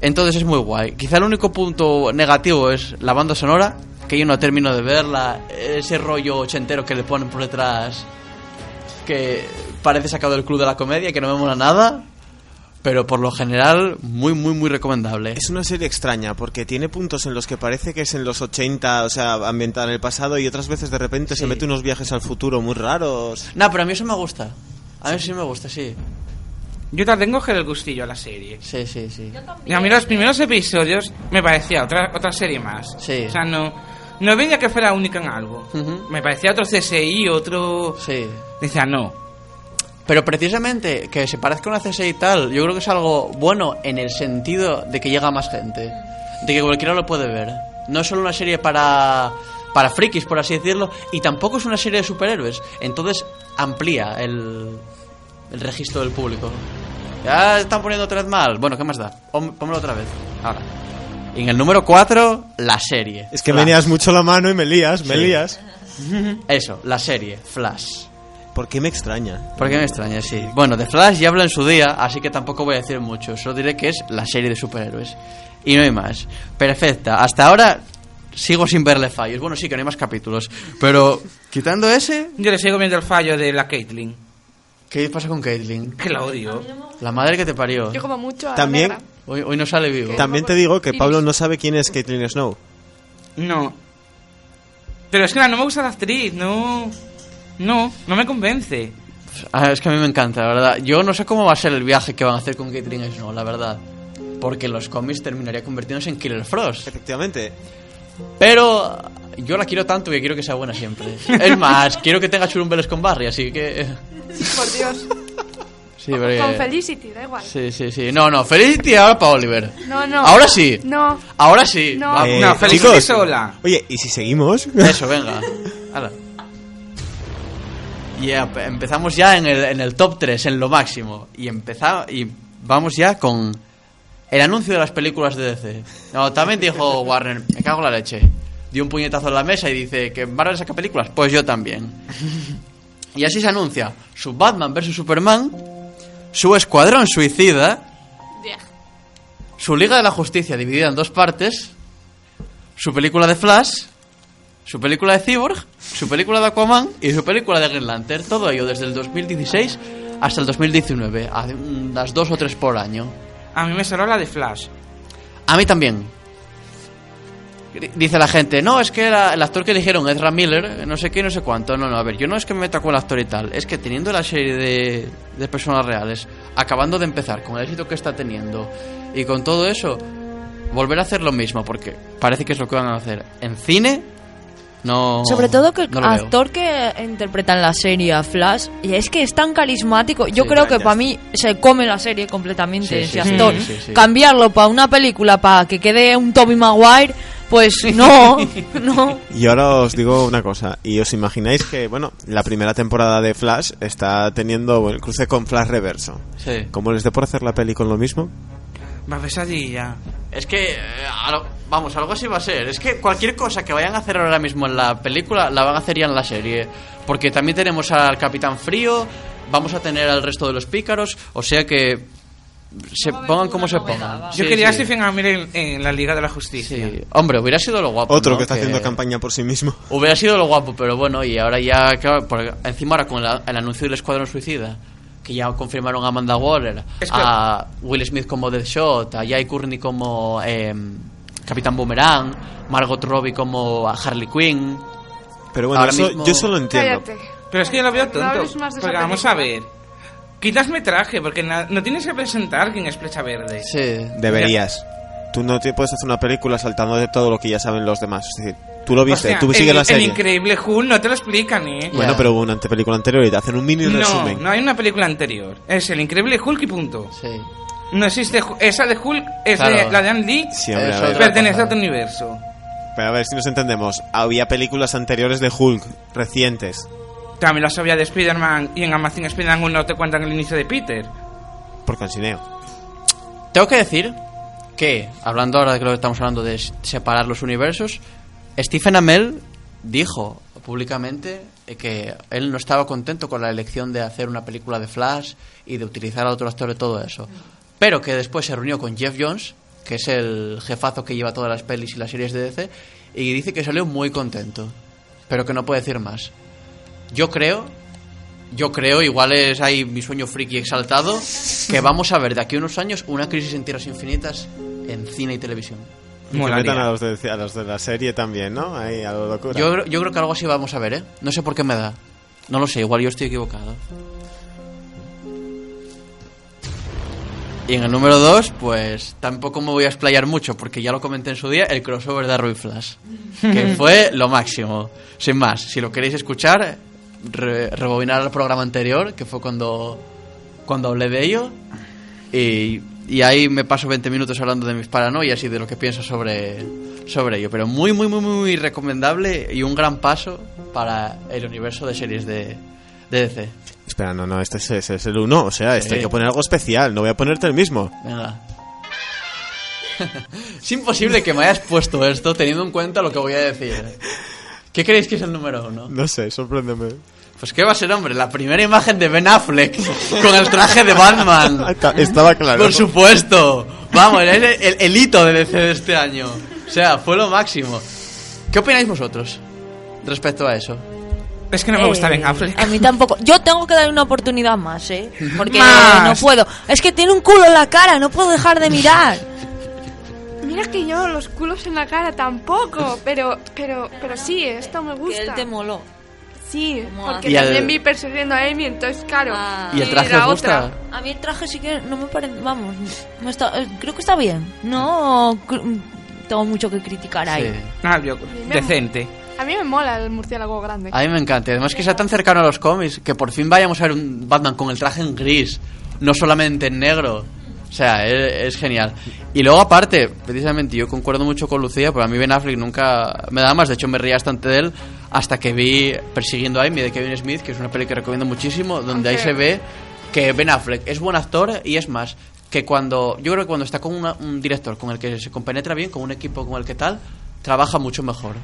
Entonces es muy guay. Quizá el único punto negativo es la banda sonora, que yo no termino de verla, ese rollo ochentero que le ponen por detrás, que parece sacado del club de la comedia, que no me mola nada, pero por lo general muy, muy, muy recomendable. Es una serie extraña porque tiene puntos en los que parece que es en los 80, o sea, ambientada en el pasado y otras veces de repente se mete unos viajes al futuro muy raros. No, pero a mí eso me gusta. A mí sí me gusta, sí. Yo te tengo que el gustillo a la serie. Sí, sí, sí. Y a mí los primeros episodios me parecía otra, otra serie más. Sí. O sea, no, no veía que fuera única en algo. Me parecía otro CSI, otro... Sí. Decía, no. Pero precisamente que se parezca a una CSI y tal, yo creo que es algo bueno en el sentido de que llega más gente. De que cualquiera lo puede ver. No es solo una serie para, para frikis, por así decirlo, y tampoco es una serie de superhéroes. Entonces amplía el, el registro del público. Ya están poniendo otra vez mal. Bueno, ¿qué más da? Pónmelo otra vez. Ahora. Y en el número 4, la serie. Es que Flash. me lías mucho la mano y me lías, me Sí. lías. Eso, la serie, Flash. ¿Por qué me extraña? ¿Por qué me extraña? Sí. Bueno, de Flash ya hablo en su día, así que tampoco voy a decir mucho. Solo diré que es la serie de superhéroes. Y no hay más. Perfecta. Hasta ahora sigo sin verle fallos. Bueno, sí, que no hay más capítulos. Pero quitando ese, Yo le sigo viendo el fallo de la Caitlyn. ¿qué pasa con Caitlyn? Que la odio. La madre que te parió. Yo como mucho a También-. Hoy, hoy no sale vivo. También te digo que Pablo no sabe quién es Caitlyn Snow. No. Pero es que no me gusta la actriz, no... No, no me convence. Ah, es que a mí me encanta, la verdad. Yo no sé cómo va a ser el viaje que van a hacer con Caitlyn Snow, la verdad. Porque los cómics terminaría convirtiéndose en Killer Frost. Efectivamente. Pero yo la quiero tanto que quiero que sea buena siempre. Es más, quiero que tenga churumbeles con Barry, así que... Por Dios. Sí. Con Felicity, da igual. Sí, sí, sí. No, no, Felicity ahora para Oliver. No, no. Ahora sí. No. Ahora sí. No. Eh, no, Felicity chicos, sola. Oye, ¿y si seguimos? Eso, venga. Hala. Y empezamos ya en el, en el top 3, en lo máximo. Y empezamos y vamos ya con el anuncio de las películas de DC. No, también dijo Warner, me cago en la leche. Dio un puñetazo en la mesa y dice que Marvel saca películas, pues yo también. Y así se anuncia su Batman vs Superman, su Escuadrón Suicida, su Liga de la Justicia dividida en dos partes, su película de Flash, su película de Cyborg, su película de Aquaman y su película de Green Lantern. Todo ello desde el 2016 hasta el 2019, a unas dos o tres por año. A mí me sonó la de Flash. A mí también. Dice la gente, no, es que el actor que eligieron, Ezra Miller, no sé qué, no sé cuánto. No, no, a ver, yo no es que me meta con el actor y tal, es que teniendo la serie de, de personas reales, acabando de empezar, con el éxito que está teniendo, y con todo eso, volver a hacer lo mismo, porque parece que es lo que van a hacer. En cine, no. Sobre todo que el no actor que interpreta en la serie a Flash y es que es tan carismático. Yo Sí, creo que para mí se come la serie completamente Sí, ese sí, actor. Cambiarlo para una película para que quede un Toby Maguire, pues no, no. Y ahora os digo una cosa. Y os imagináis que, bueno, la primera temporada de Flash está teniendo bueno, el cruce con Flash Reverso. Sí. ¿Cómo les dé por hacer la peli con lo mismo? Va pesadilla. Es que, eh, algo- vamos, algo así va a ser. Es que cualquier cosa que vayan a hacer ahora mismo en la película, la van a hacer ya en la serie. Porque también tenemos al Capitán Frío, vamos a tener al resto de los pícaros, o sea que se pongan como se pongan. Yo Sí, quería a sí. Stephen Amell en, en la Liga de la Justicia. Sí. Hombre, hubiera sido lo guapo. Otro ¿no? que está haciendo campaña por sí mismo. Hubiera sido lo guapo, pero bueno, y ahora ya, claro, por- encima ahora con el, el anuncio del Escuadrón Suicida, que ya confirmaron a Amanda Waller, Es que- a Will Smith como Deadshot, a Jai Courtney como eh, Capitán Boomerang, Margot Robbie como a Harley Quinn. Pero bueno, Ahora eso mismo- yo solo entiendo. Cállate. Pero es que yo lo veo No tonto. Porque vamos a película. Ver. Quitas metraje, porque no tienes que presentar quién es Flecha Verde. Sí. Deberías. Tú no te puedes hacer una película saltando de todo lo que ya saben los demás. Es decir, tú lo viste, Hostia, tú el, sigues la el serie. increíble Hulk no te lo explican, ¿eh? Bueno, pero hubo una antepelícula anterior y te hacen un mini No, resumen. no hay una película anterior. Es el increíble Hulk y punto. Sí. No existe. Esa de Hulk es Claro. de la de Lee. Sí, hombre, a ver. pertenece a otro universo. Pero a ver si nos entendemos. Había películas anteriores de Hulk, recientes. También la sabía de Spider-Man y en Amazon Spider-Man 1 te cuentan el inicio de Peter. Por cansineo. Tengo que decir que, hablando ahora de lo que estamos hablando de separar los universos, Stephen Amell dijo públicamente que él no estaba contento con la elección de hacer una película de Flash y de utilizar a otro actor y todo eso. Pero que después se reunió con Jeff Jones, que es el jefazo que lleva todas las pelis y las series de DC, y dice que salió muy contento, pero que no puede decir más. Yo creo, yo creo, igual es ahí mi sueño friki exaltado, que vamos a ver de aquí a unos años una crisis en tierras infinitas en cine y televisión. Y que metan a los, de, a los de la serie también, ¿no? Ahí, a lo locura. Yo, creo- yo creo que algo así vamos a ver, ¿eh? No sé por qué me da. No lo sé, igual yo estoy equivocado. Y en el número 2, pues tampoco me voy a explayar mucho, porque ya lo comenté en su día, el crossover de Arrow y Flash. Que fue lo máximo. Sin más, si lo queréis escuchar, re- rebobinar el programa anterior, que fue cuando, cuando hablé de ello. Y, y ahí me paso 20 minutos hablando de mis paranoias y de lo que pienso sobre, sobre ello. Pero muy, muy, muy, muy recomendable y un gran paso para el universo de series de, de DC. Espera, no, no, este es, ese es el uno. O sea, este Sí. hay que poner algo especial. No voy a ponerte el mismo. Venga. es imposible que me hayas puesto esto teniendo en cuenta lo que voy a decir. ¿Qué creéis que es el número uno? No sé, sorpréndeme. Pues qué va a ser, hombre, la primera imagen de Ben Affleck con el traje de Batman. Estaba claro. Por supuesto. Vamos, es el, el- el hito de DC de este año. O sea, fue lo máximo. ¿Qué opináis vosotros respecto a eso? Es que no me gusta Ben Affleck. Eh, A mí tampoco. Yo tengo que darle una oportunidad más, ¿eh? Porque Más. no puedo. Es que tiene un culo en la cara, no puedo dejar de mirar. Mira que yo los culos en la cara tampoco, pero pero pero sí, esto me Que gusta. él te moló. Sí, ¿Cómo porque? Y también el- vi persiguiendo a Amy, entonces claro. Ah. ¿Y el traje os gusta? otra. A mí el traje sí que no me parece. Vamos, no está, eh, creo que está bien. No tengo mucho que criticar ahí. Sí. Ah, yo- decente. A mí me mola el murciélago grande. A mí me encanta. Además que sea tan cercano a los cómics, que por fin vayamos a ver un Batman con el traje en gris, no solamente en negro. O sea, es, es genial. Y luego aparte, precisamente yo concuerdo mucho con Lucía, porque a mí Ben Affleck nunca me daba más, de hecho me reía bastante de él hasta que vi Persiguiendo a Amy de Kevin Smith, que es una peli que recomiendo muchísimo, donde ahí Aunque- se ve que Ben Affleck es buen actor y es más, que cuando, yo creo que cuando está con una- un director con el que se compenetra bien, con un equipo con el que tal, trabaja mucho mejor.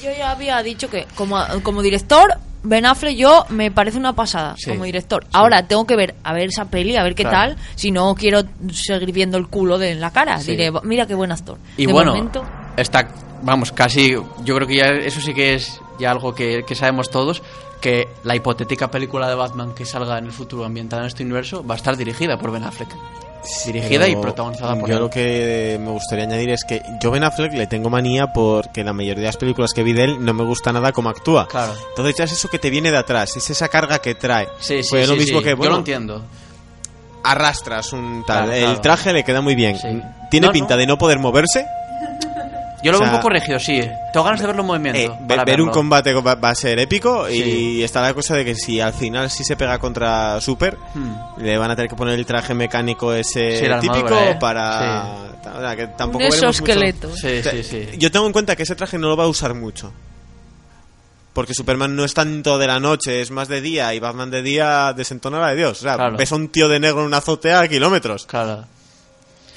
Yo ya había dicho que como, como director, Ben Affleck yo me parece una pasada Sí, como director. sí. Ahora tengo que ver, a ver esa peli, a ver qué Claro. tal. Si no quiero seguir viendo el culo de en la cara, Sí. diré, mira qué buen actor. Y de bueno, momento, está, vamos, casi, yo creo que ya eso sí que es ya algo que, que sabemos todos, que la hipotética película de Batman que salga en el futuro ambientada en este universo va a estar dirigida por Ben Affleck. Dirigida y Pero protagonizada por Yo él. lo que me gustaría añadir es que yo Ben Affleck le tengo manía porque la mayoría de las películas que vi de él no me gusta nada como actúa. Claro. Entonces ya es eso que te viene de atrás, es esa carga que trae. Sí, sí, Pues sí, lo mismo sí. que, Yo bueno, lo entiendo. arrastras un tal. Claro, El claro. traje le queda muy bien. Sí. Tiene No, pinta no. de no poder moverse. Yo lo O veo un poco rígido, sí. Tengo ganas de verlo en movimiento. Eh, ve- para ver un combate va, va a ser épico Sí. y está la cosa de que si al final sí se pega contra Super, Hmm. le van a tener que poner el traje mecánico ese Sí, típico armadura, ¿eh? para... O sea, que tampoco un exoesqueleto. Sí, sí, sí. Yo tengo en cuenta que ese traje no lo va a usar mucho. Porque Superman no es tanto de la noche, es más de día y Batman de día desentona la de Dios. O sea, Claro. ves a un tío de negro en una azotea a kilómetros. Claro.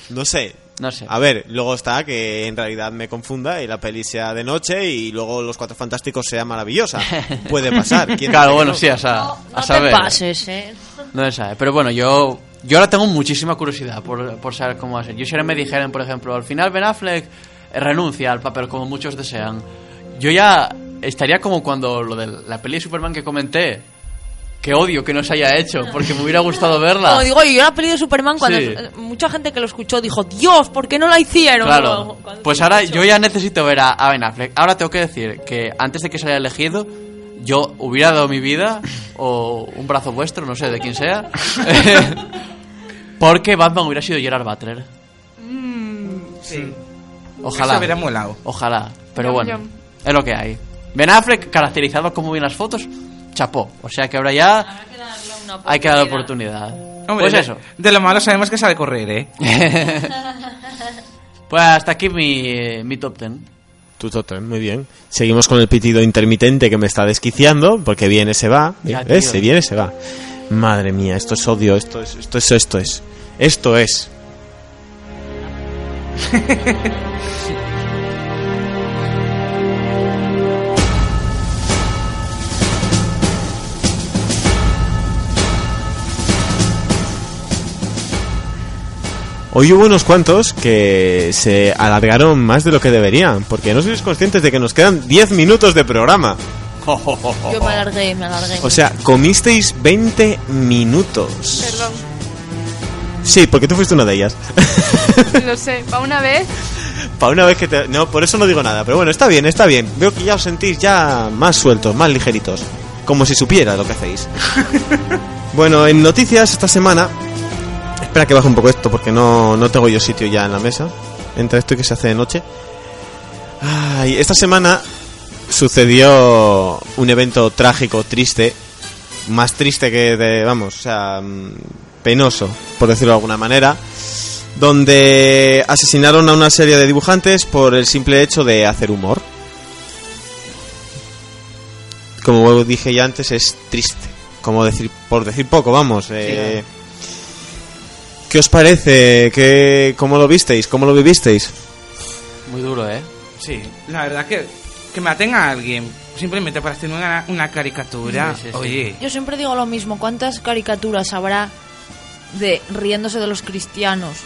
No sé. No sé. A ver, luego está que en realidad me confunda y la peli sea de noche y luego Los Cuatro Fantásticos sea maravillosa. Puede pasar. ¿quién Claro, bueno, no? sí, a, sa- no, a no saber. te pases, ¿eh? No se sabe. Pero bueno, yo, yo ahora tengo muchísima curiosidad por, por saber cómo va a ser. Yo si ahora me dijeran, por ejemplo, al final Ben Affleck eh, renuncia al papel como muchos desean. Yo ya estaría como cuando lo de la peli de Superman que comenté, qué odio que no se haya hecho, porque me hubiera gustado verla. Como digo, yo la peli de Superman, cuando Sí. eh, mucha gente que lo escuchó dijo, Dios, ¿por qué no la hicieron? Claro, cuando pues ahora escuchó. yo ya necesito ver a, a Ben Affleck. Ahora tengo que decir que antes de que se haya elegido, yo hubiera dado mi vida o un brazo vuestro, no sé de quién sea, porque Batman hubiera sido Gerard Butler. Sí. Ojalá. Eso hubiera molado. Ojalá, pero bueno, es lo que hay. Ben Affleck, caracterizado como bien las fotos, chapó. O sea que ahora ya Habrá que darle una hay que dar oportunidad. oportunidad. Hombre, pues de- eso. De lo malo sabemos que sabe correr, ¿eh? Pues hasta aquí mi, mi top ten. Tu totem, muy bien. Seguimos con el pitido intermitente que me está desquiciando, porque viene, se va. Ya, ¿Ves? tío. Se viene, se va. Madre mía, esto es odio, esto es, esto es, esto es. Esto es. Hoy hubo unos cuantos que se alargaron más de lo que deberían, porque no sois conscientes de que nos quedan 10 minutos de programa. Yo me alargué, me alargué. O sea, comisteis 20 minutos. Perdón. Sí, porque tú fuiste una de ellas. Lo sé. Para una vez, Para una vez que te... No, por eso no digo nada. Pero bueno, está bien, está bien. Veo que ya os sentís ya más sueltos, más ligeritos. Como si supiera lo que hacéis. bueno, en noticias esta semana... Espera que baje un poco esto porque no, no tengo yo sitio ya en la mesa. Entre esto y que se hace de noche. Ay, esta semana sucedió un evento trágico, triste. Más triste que de... Vamos, o sea... mm, Penoso, por decirlo de alguna manera donde asesinaron a una serie de dibujantes por el simple hecho de hacer humor. Como dije ya antes, es triste. Como decir, por decir poco, vamos. eh, ¿Qué os parece? ¿Qué, ¿Cómo lo visteis? ¿Cómo lo vivisteis? Muy duro, ¿eh? Sí, la verdad que que maten a alguien simplemente para hacer una, una caricatura. Sí, sí, sí. Oye, Yo siempre digo lo mismo, ¿cuántas caricaturas habrá de riéndose de los cristianos?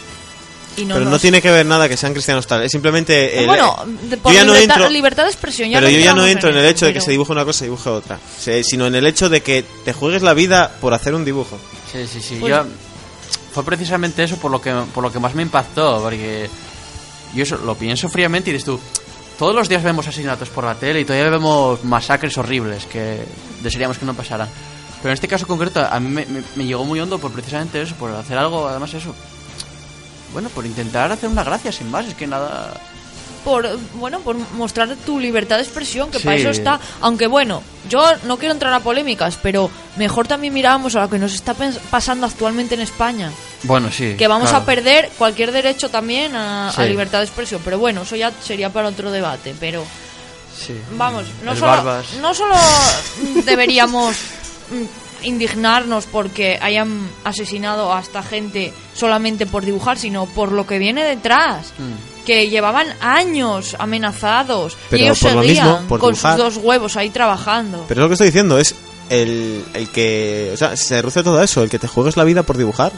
Y no Pero no tiene que ver nada que sean cristianos tal. Es simplemente... el- bueno, de, por yo ya no libertad, entro- libertad de expresión. Ya pero yo ya no entro en el hecho de que pero- se dibuje una cosa y dibuje otra. Se- Sino en el hecho de que te juegues la vida por hacer un dibujo. Sí, sí, sí. Pues- Yo, fue precisamente eso por lo que por lo que más me impactó, porque yo eso lo pienso fríamente y dices tú, todos los días vemos asesinatos por la tele y todavía vemos masacres horribles que desearíamos que no pasaran. Pero en este caso concreto a mí me, me- me llegó muy hondo por precisamente eso, por hacer algo, además eso. Bueno, por intentar hacer una gracia sin más, es que nada... por bueno por mostrar tu libertad de expresión que Sí. para eso está aunque bueno yo no quiero entrar a polémicas pero mejor también mirábamos a lo que nos está pasando actualmente en España Bueno, sí. que vamos claro. a perder cualquier derecho también a, libertad de expresión pero bueno eso ya sería para otro debate pero Sí. vamos no El solo Barbas. no solo deberíamos mm, indignarnos porque hayan asesinado a esta gente solamente por dibujar sino por lo que viene detrás Mm. Que llevaban años amenazados Pero y ellos por lo seguían mismo, por con dibujar. sus dos huevos ahí trabajando. Pero es lo que estoy diciendo, es el, el que... O sea, se reduce todo a eso, el que te juegues la vida por dibujar.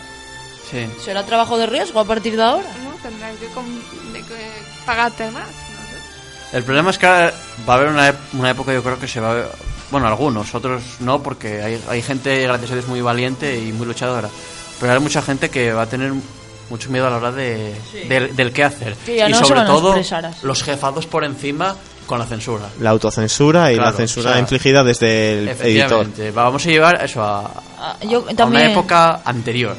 Sí. ¿Será trabajo de riesgo a partir de ahora? ¿no? Tendrán que, que pagarte más. No sé. El problema es que va a haber una, una época, yo creo que se va a Bueno, algunos, otros no, porque hay, hay gente, gracias a Dios, muy valiente y muy luchadora. Pero hay mucha gente que va a tener mucho miedo a la hora de, del, del qué hacer. Y no sobre todo, los jefados por encima con la censura. La autocensura y Claro, la censura o sea, infligida desde el editor. Vamos a llevar eso a, Ah, Yo a también. una época anterior.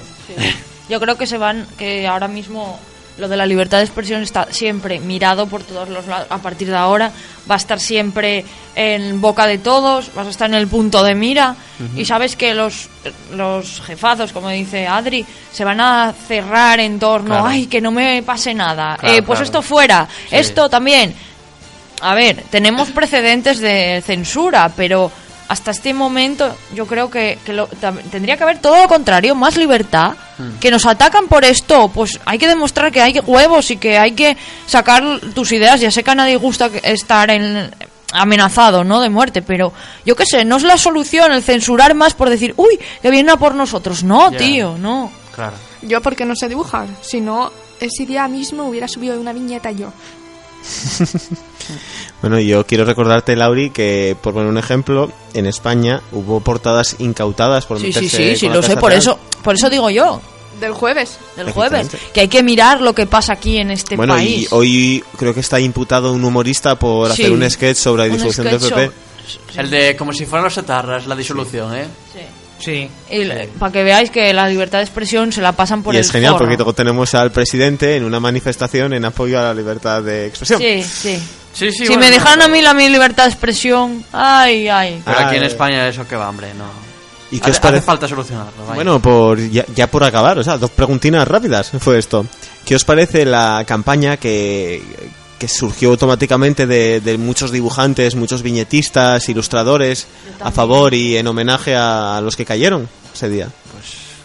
Yo creo que se van, que ahora mismo lo de la libertad de expresión está siempre mirado por todos los lados. A partir de ahora va a estar siempre en boca de todos, vas a estar en el punto de mira y sabes que los, los jefazos, como dice Adri, se van a cerrar en torno, Claro. ay, que no me pase nada, Claro, Eh, pues claro. esto fuera, Sí. esto también. A ver, tenemos precedentes de censura, pero hasta este momento yo creo que, que lo- tendría que haber todo lo contrario, más libertad. Hmm. Que nos atacan por esto, pues hay que demostrar que hay huevos y que hay que sacar tus ideas. Ya sé que a nadie gusta que- estar en amenazado, ¿no? De muerte, pero yo qué sé, no es la solución el censurar más por decir, uy, que vienen a por nosotros. No, tío, no. Claro. Yo porque no sé dibujar. Si no, ese día mismo hubiera subido una viñeta yo. Bueno, yo quiero recordarte, Lauri, que por poner un ejemplo, en España hubo portadas incautadas por Sí, sí, meterse sí, sí, con la lo sé, por Real. eso, por eso digo yo, Del jueves. del jueves, que hay que mirar lo que pasa aquí en este Bueno, país. y hoy creo que está imputado un humorista por Sí. hacer un sketch sobre la disolución del PP. El de como si fueran los etarras, la disolución, ¿eh? Sí. Sí. Y para que veáis que la libertad de expresión se la pasan por y el es genial forro. porque luego tenemos al presidente en una manifestación en apoyo a la libertad de expresión. Sí, sí. Sí, sí. si bueno, me no, dejaran a pero- mí la mi libertad de expresión, ay, ay. Pero aquí en España eso que va, hombre, no. ¿Y qué Hace- os hace parece? falta solucionarlo, vaya. Bueno, por ya, ya por acabar, o sea, dos preguntinas rápidas fue esto. ¿Qué os parece la campaña que, que surgió automáticamente de, de muchos dibujantes, muchos viñetistas, ilustradores, a favor y en homenaje a, a los que cayeron ese día?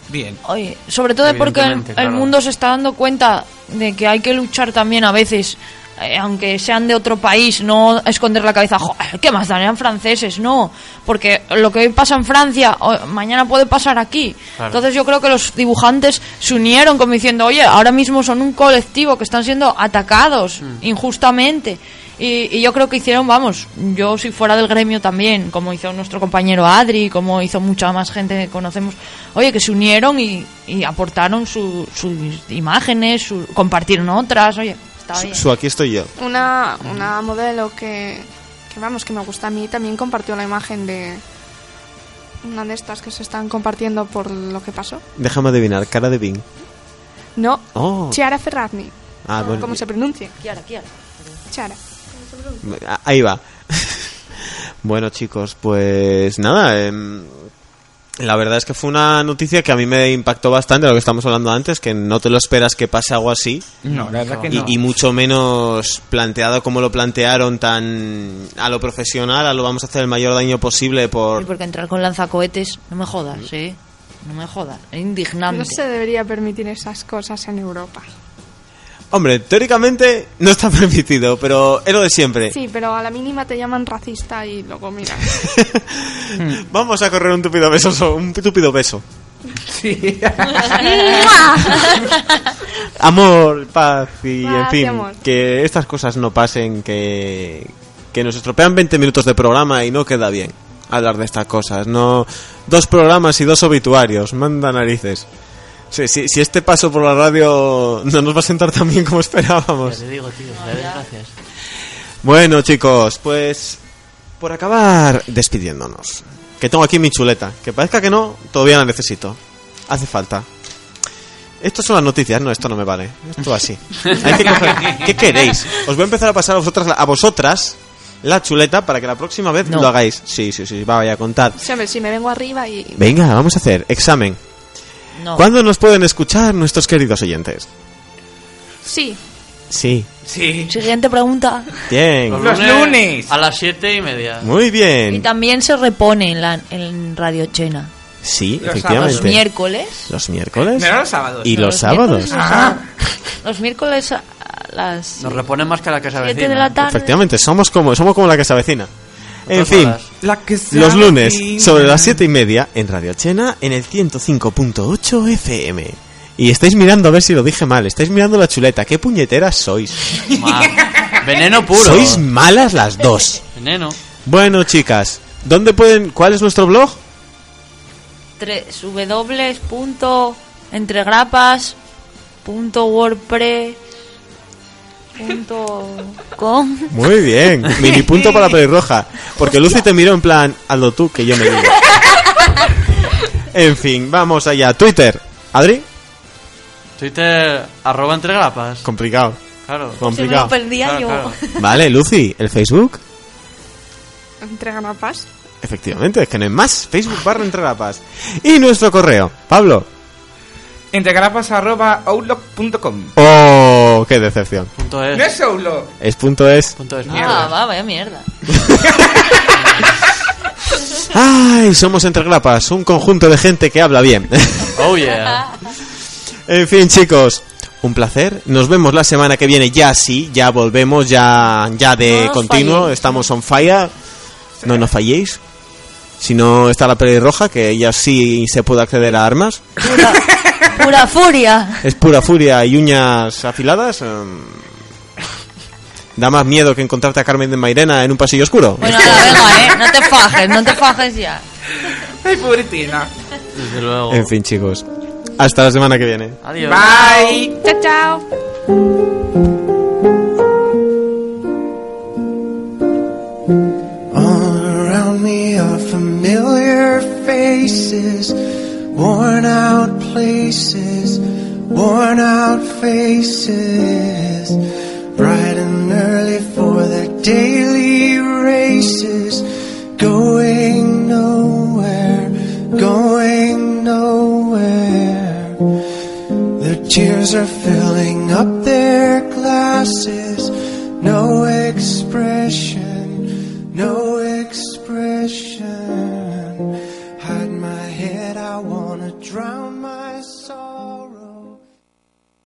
Bien. Oye, sobre todo porque el, Evidentemente, el claro. mundo se está dando cuenta de que hay que luchar también a veces, eh, aunque sean de otro país, no esconder la cabeza, "Joder, ¿qué más dan? Eran franceses, no, porque lo que hoy pasa en Francia, o- mañana puede pasar aquí. Claro. Entonces yo creo que los dibujantes se unieron como diciendo, oye, ahora mismo son un colectivo que están siendo atacados Mm. injustamente. Y, y yo creo que hicieron, vamos, yo si fuera del gremio también, como hizo nuestro compañero Adri, como hizo mucha más gente que conocemos, oye, que se unieron y, y aportaron su- sus imágenes, su- compartieron otras, oye, está Su, bien. su aquí estoy yo. Una, una modelo que, que, vamos, que me gusta a mí, también compartió la imagen de una de estas que se están compartiendo por lo que pasó. Déjame adivinar, cara de Bing. No, Oh, Chiara Ferragni. ah, bueno, ¿Cómo se pronuncia? Kiara. Chiara. Ah, Ahí va. bueno, chicos, pues nada. em, la verdad es que fue una noticia que a mí me impactó bastante, lo que estamos hablando antes, que no te lo esperas que pase algo así. No, la verdad que Y, no. y mucho menos planteado como lo plantearon, tan a lo profesional, a lo vamos a hacer el mayor daño posible Sí, por... porque entrar con lanzacohetes, no me jodas, sí. No me jodas, es indignante. No se debería permitir esas cosas en Europa. Hombre, teóricamente no está permitido, pero es lo de siempre. Sí, pero a la mínima te llaman racista y luego mira. Vamos a correr un tupido beso, so- un tupido beso. Sí. Amor, paz y Paz en y fin, amor. que estas cosas no pasen, que, que nos estropean 20 minutos de programa y no queda bien hablar de estas cosas. No, dos programas y dos obituarios, manda narices. Sí, sí, si este paso por la radio no nos va a sentar tan bien como esperábamos. Ya te digo, tío, gracias. Bueno, chicos, pues por acabar despidiéndonos. Que tengo aquí mi chuleta. Que parezca que no, todavía la necesito. Hace falta. Estas son las noticias, no, esto no me vale. Esto así. Hay que coger- ¿Qué queréis? Os voy a empezar a pasar a vosotras, la- a vosotras la chuleta para que la próxima vez No. lo hagáis. Sí, sí, sí, vaya, contad. Sí, hombre, si me vengo arriba y... Venga, vamos a hacer examen. No. ¿Cuándo nos pueden escuchar nuestros queridos oyentes? Sí, Sí, Sí. Siguiente pregunta. bien. Los lunes. A las siete y media. Muy Y bien. también se repone en, la, en Radio Chena. Sí, Los efectivamente. Los miércoles. Los miércoles. No eran los sábados. Y No, los sábados. miércoles, Ah. Los miércoles a las Nos reponen más que a la casa 7 vecina. de la tarde. Efectivamente, somos como, somos como la que se avecina. En fin. La que los lunes, sobre las siete y media, en Radio Chena, en el 105.8 FM. Y estáis mirando a ver si lo dije mal, estáis mirando la chuleta, qué puñeteras sois. Ma- Veneno puro. Sois malas las dos. Veneno. Bueno, chicas, ¿dónde pueden, cuál es nuestro blog? Tres www.entregrapas.wordpress.com Muy bien, mini punto para la pelirroja. Porque Lucy te miró en plan, hazlo tú, que yo me digo. En fin, vamos allá. Twitter, Adri, Twitter, arroba entre grapas. complicado. Claro. Se me Complicado. lo perdía Claro, yo. claro. Vale, Lucy, el Facebook. entregan a paz. Efectivamente, es que no hay más. Facebook barra entre la paz. Y nuestro correo, Pablo. Entregrapas.outlook.com Oh, qué decepción. Punto No es. es Outlook. Es punto es. Punto es Ah, va, vaya mierda. Ay, somos entre grapas, un conjunto de gente que habla bien. Oh yeah. en fin, chicos, un placer. Nos vemos la semana que viene. Ya sí, ya volvemos, ya, ya de No continuo. falléis. Estamos on fire. No nos falléis. Si no está la pelirroja, que ella sí se puede acceder a armas. Pura, pura furia. Es pura furia y uñas afiladas. em, da más miedo que encontrarte a Carmen de Mairena en un pasillo oscuro. Bueno, venga, ¿eh? No te fajes, no te fajes ya. Ay, pobretina. Desde luego. En fin, chicos. Hasta la semana que viene. Adiós. Bye. Chao, chao. Faces, worn out places, worn out faces, bright and early for their daily races, going nowhere, going nowhere. Their tears are filling up their glasses, no expression, no.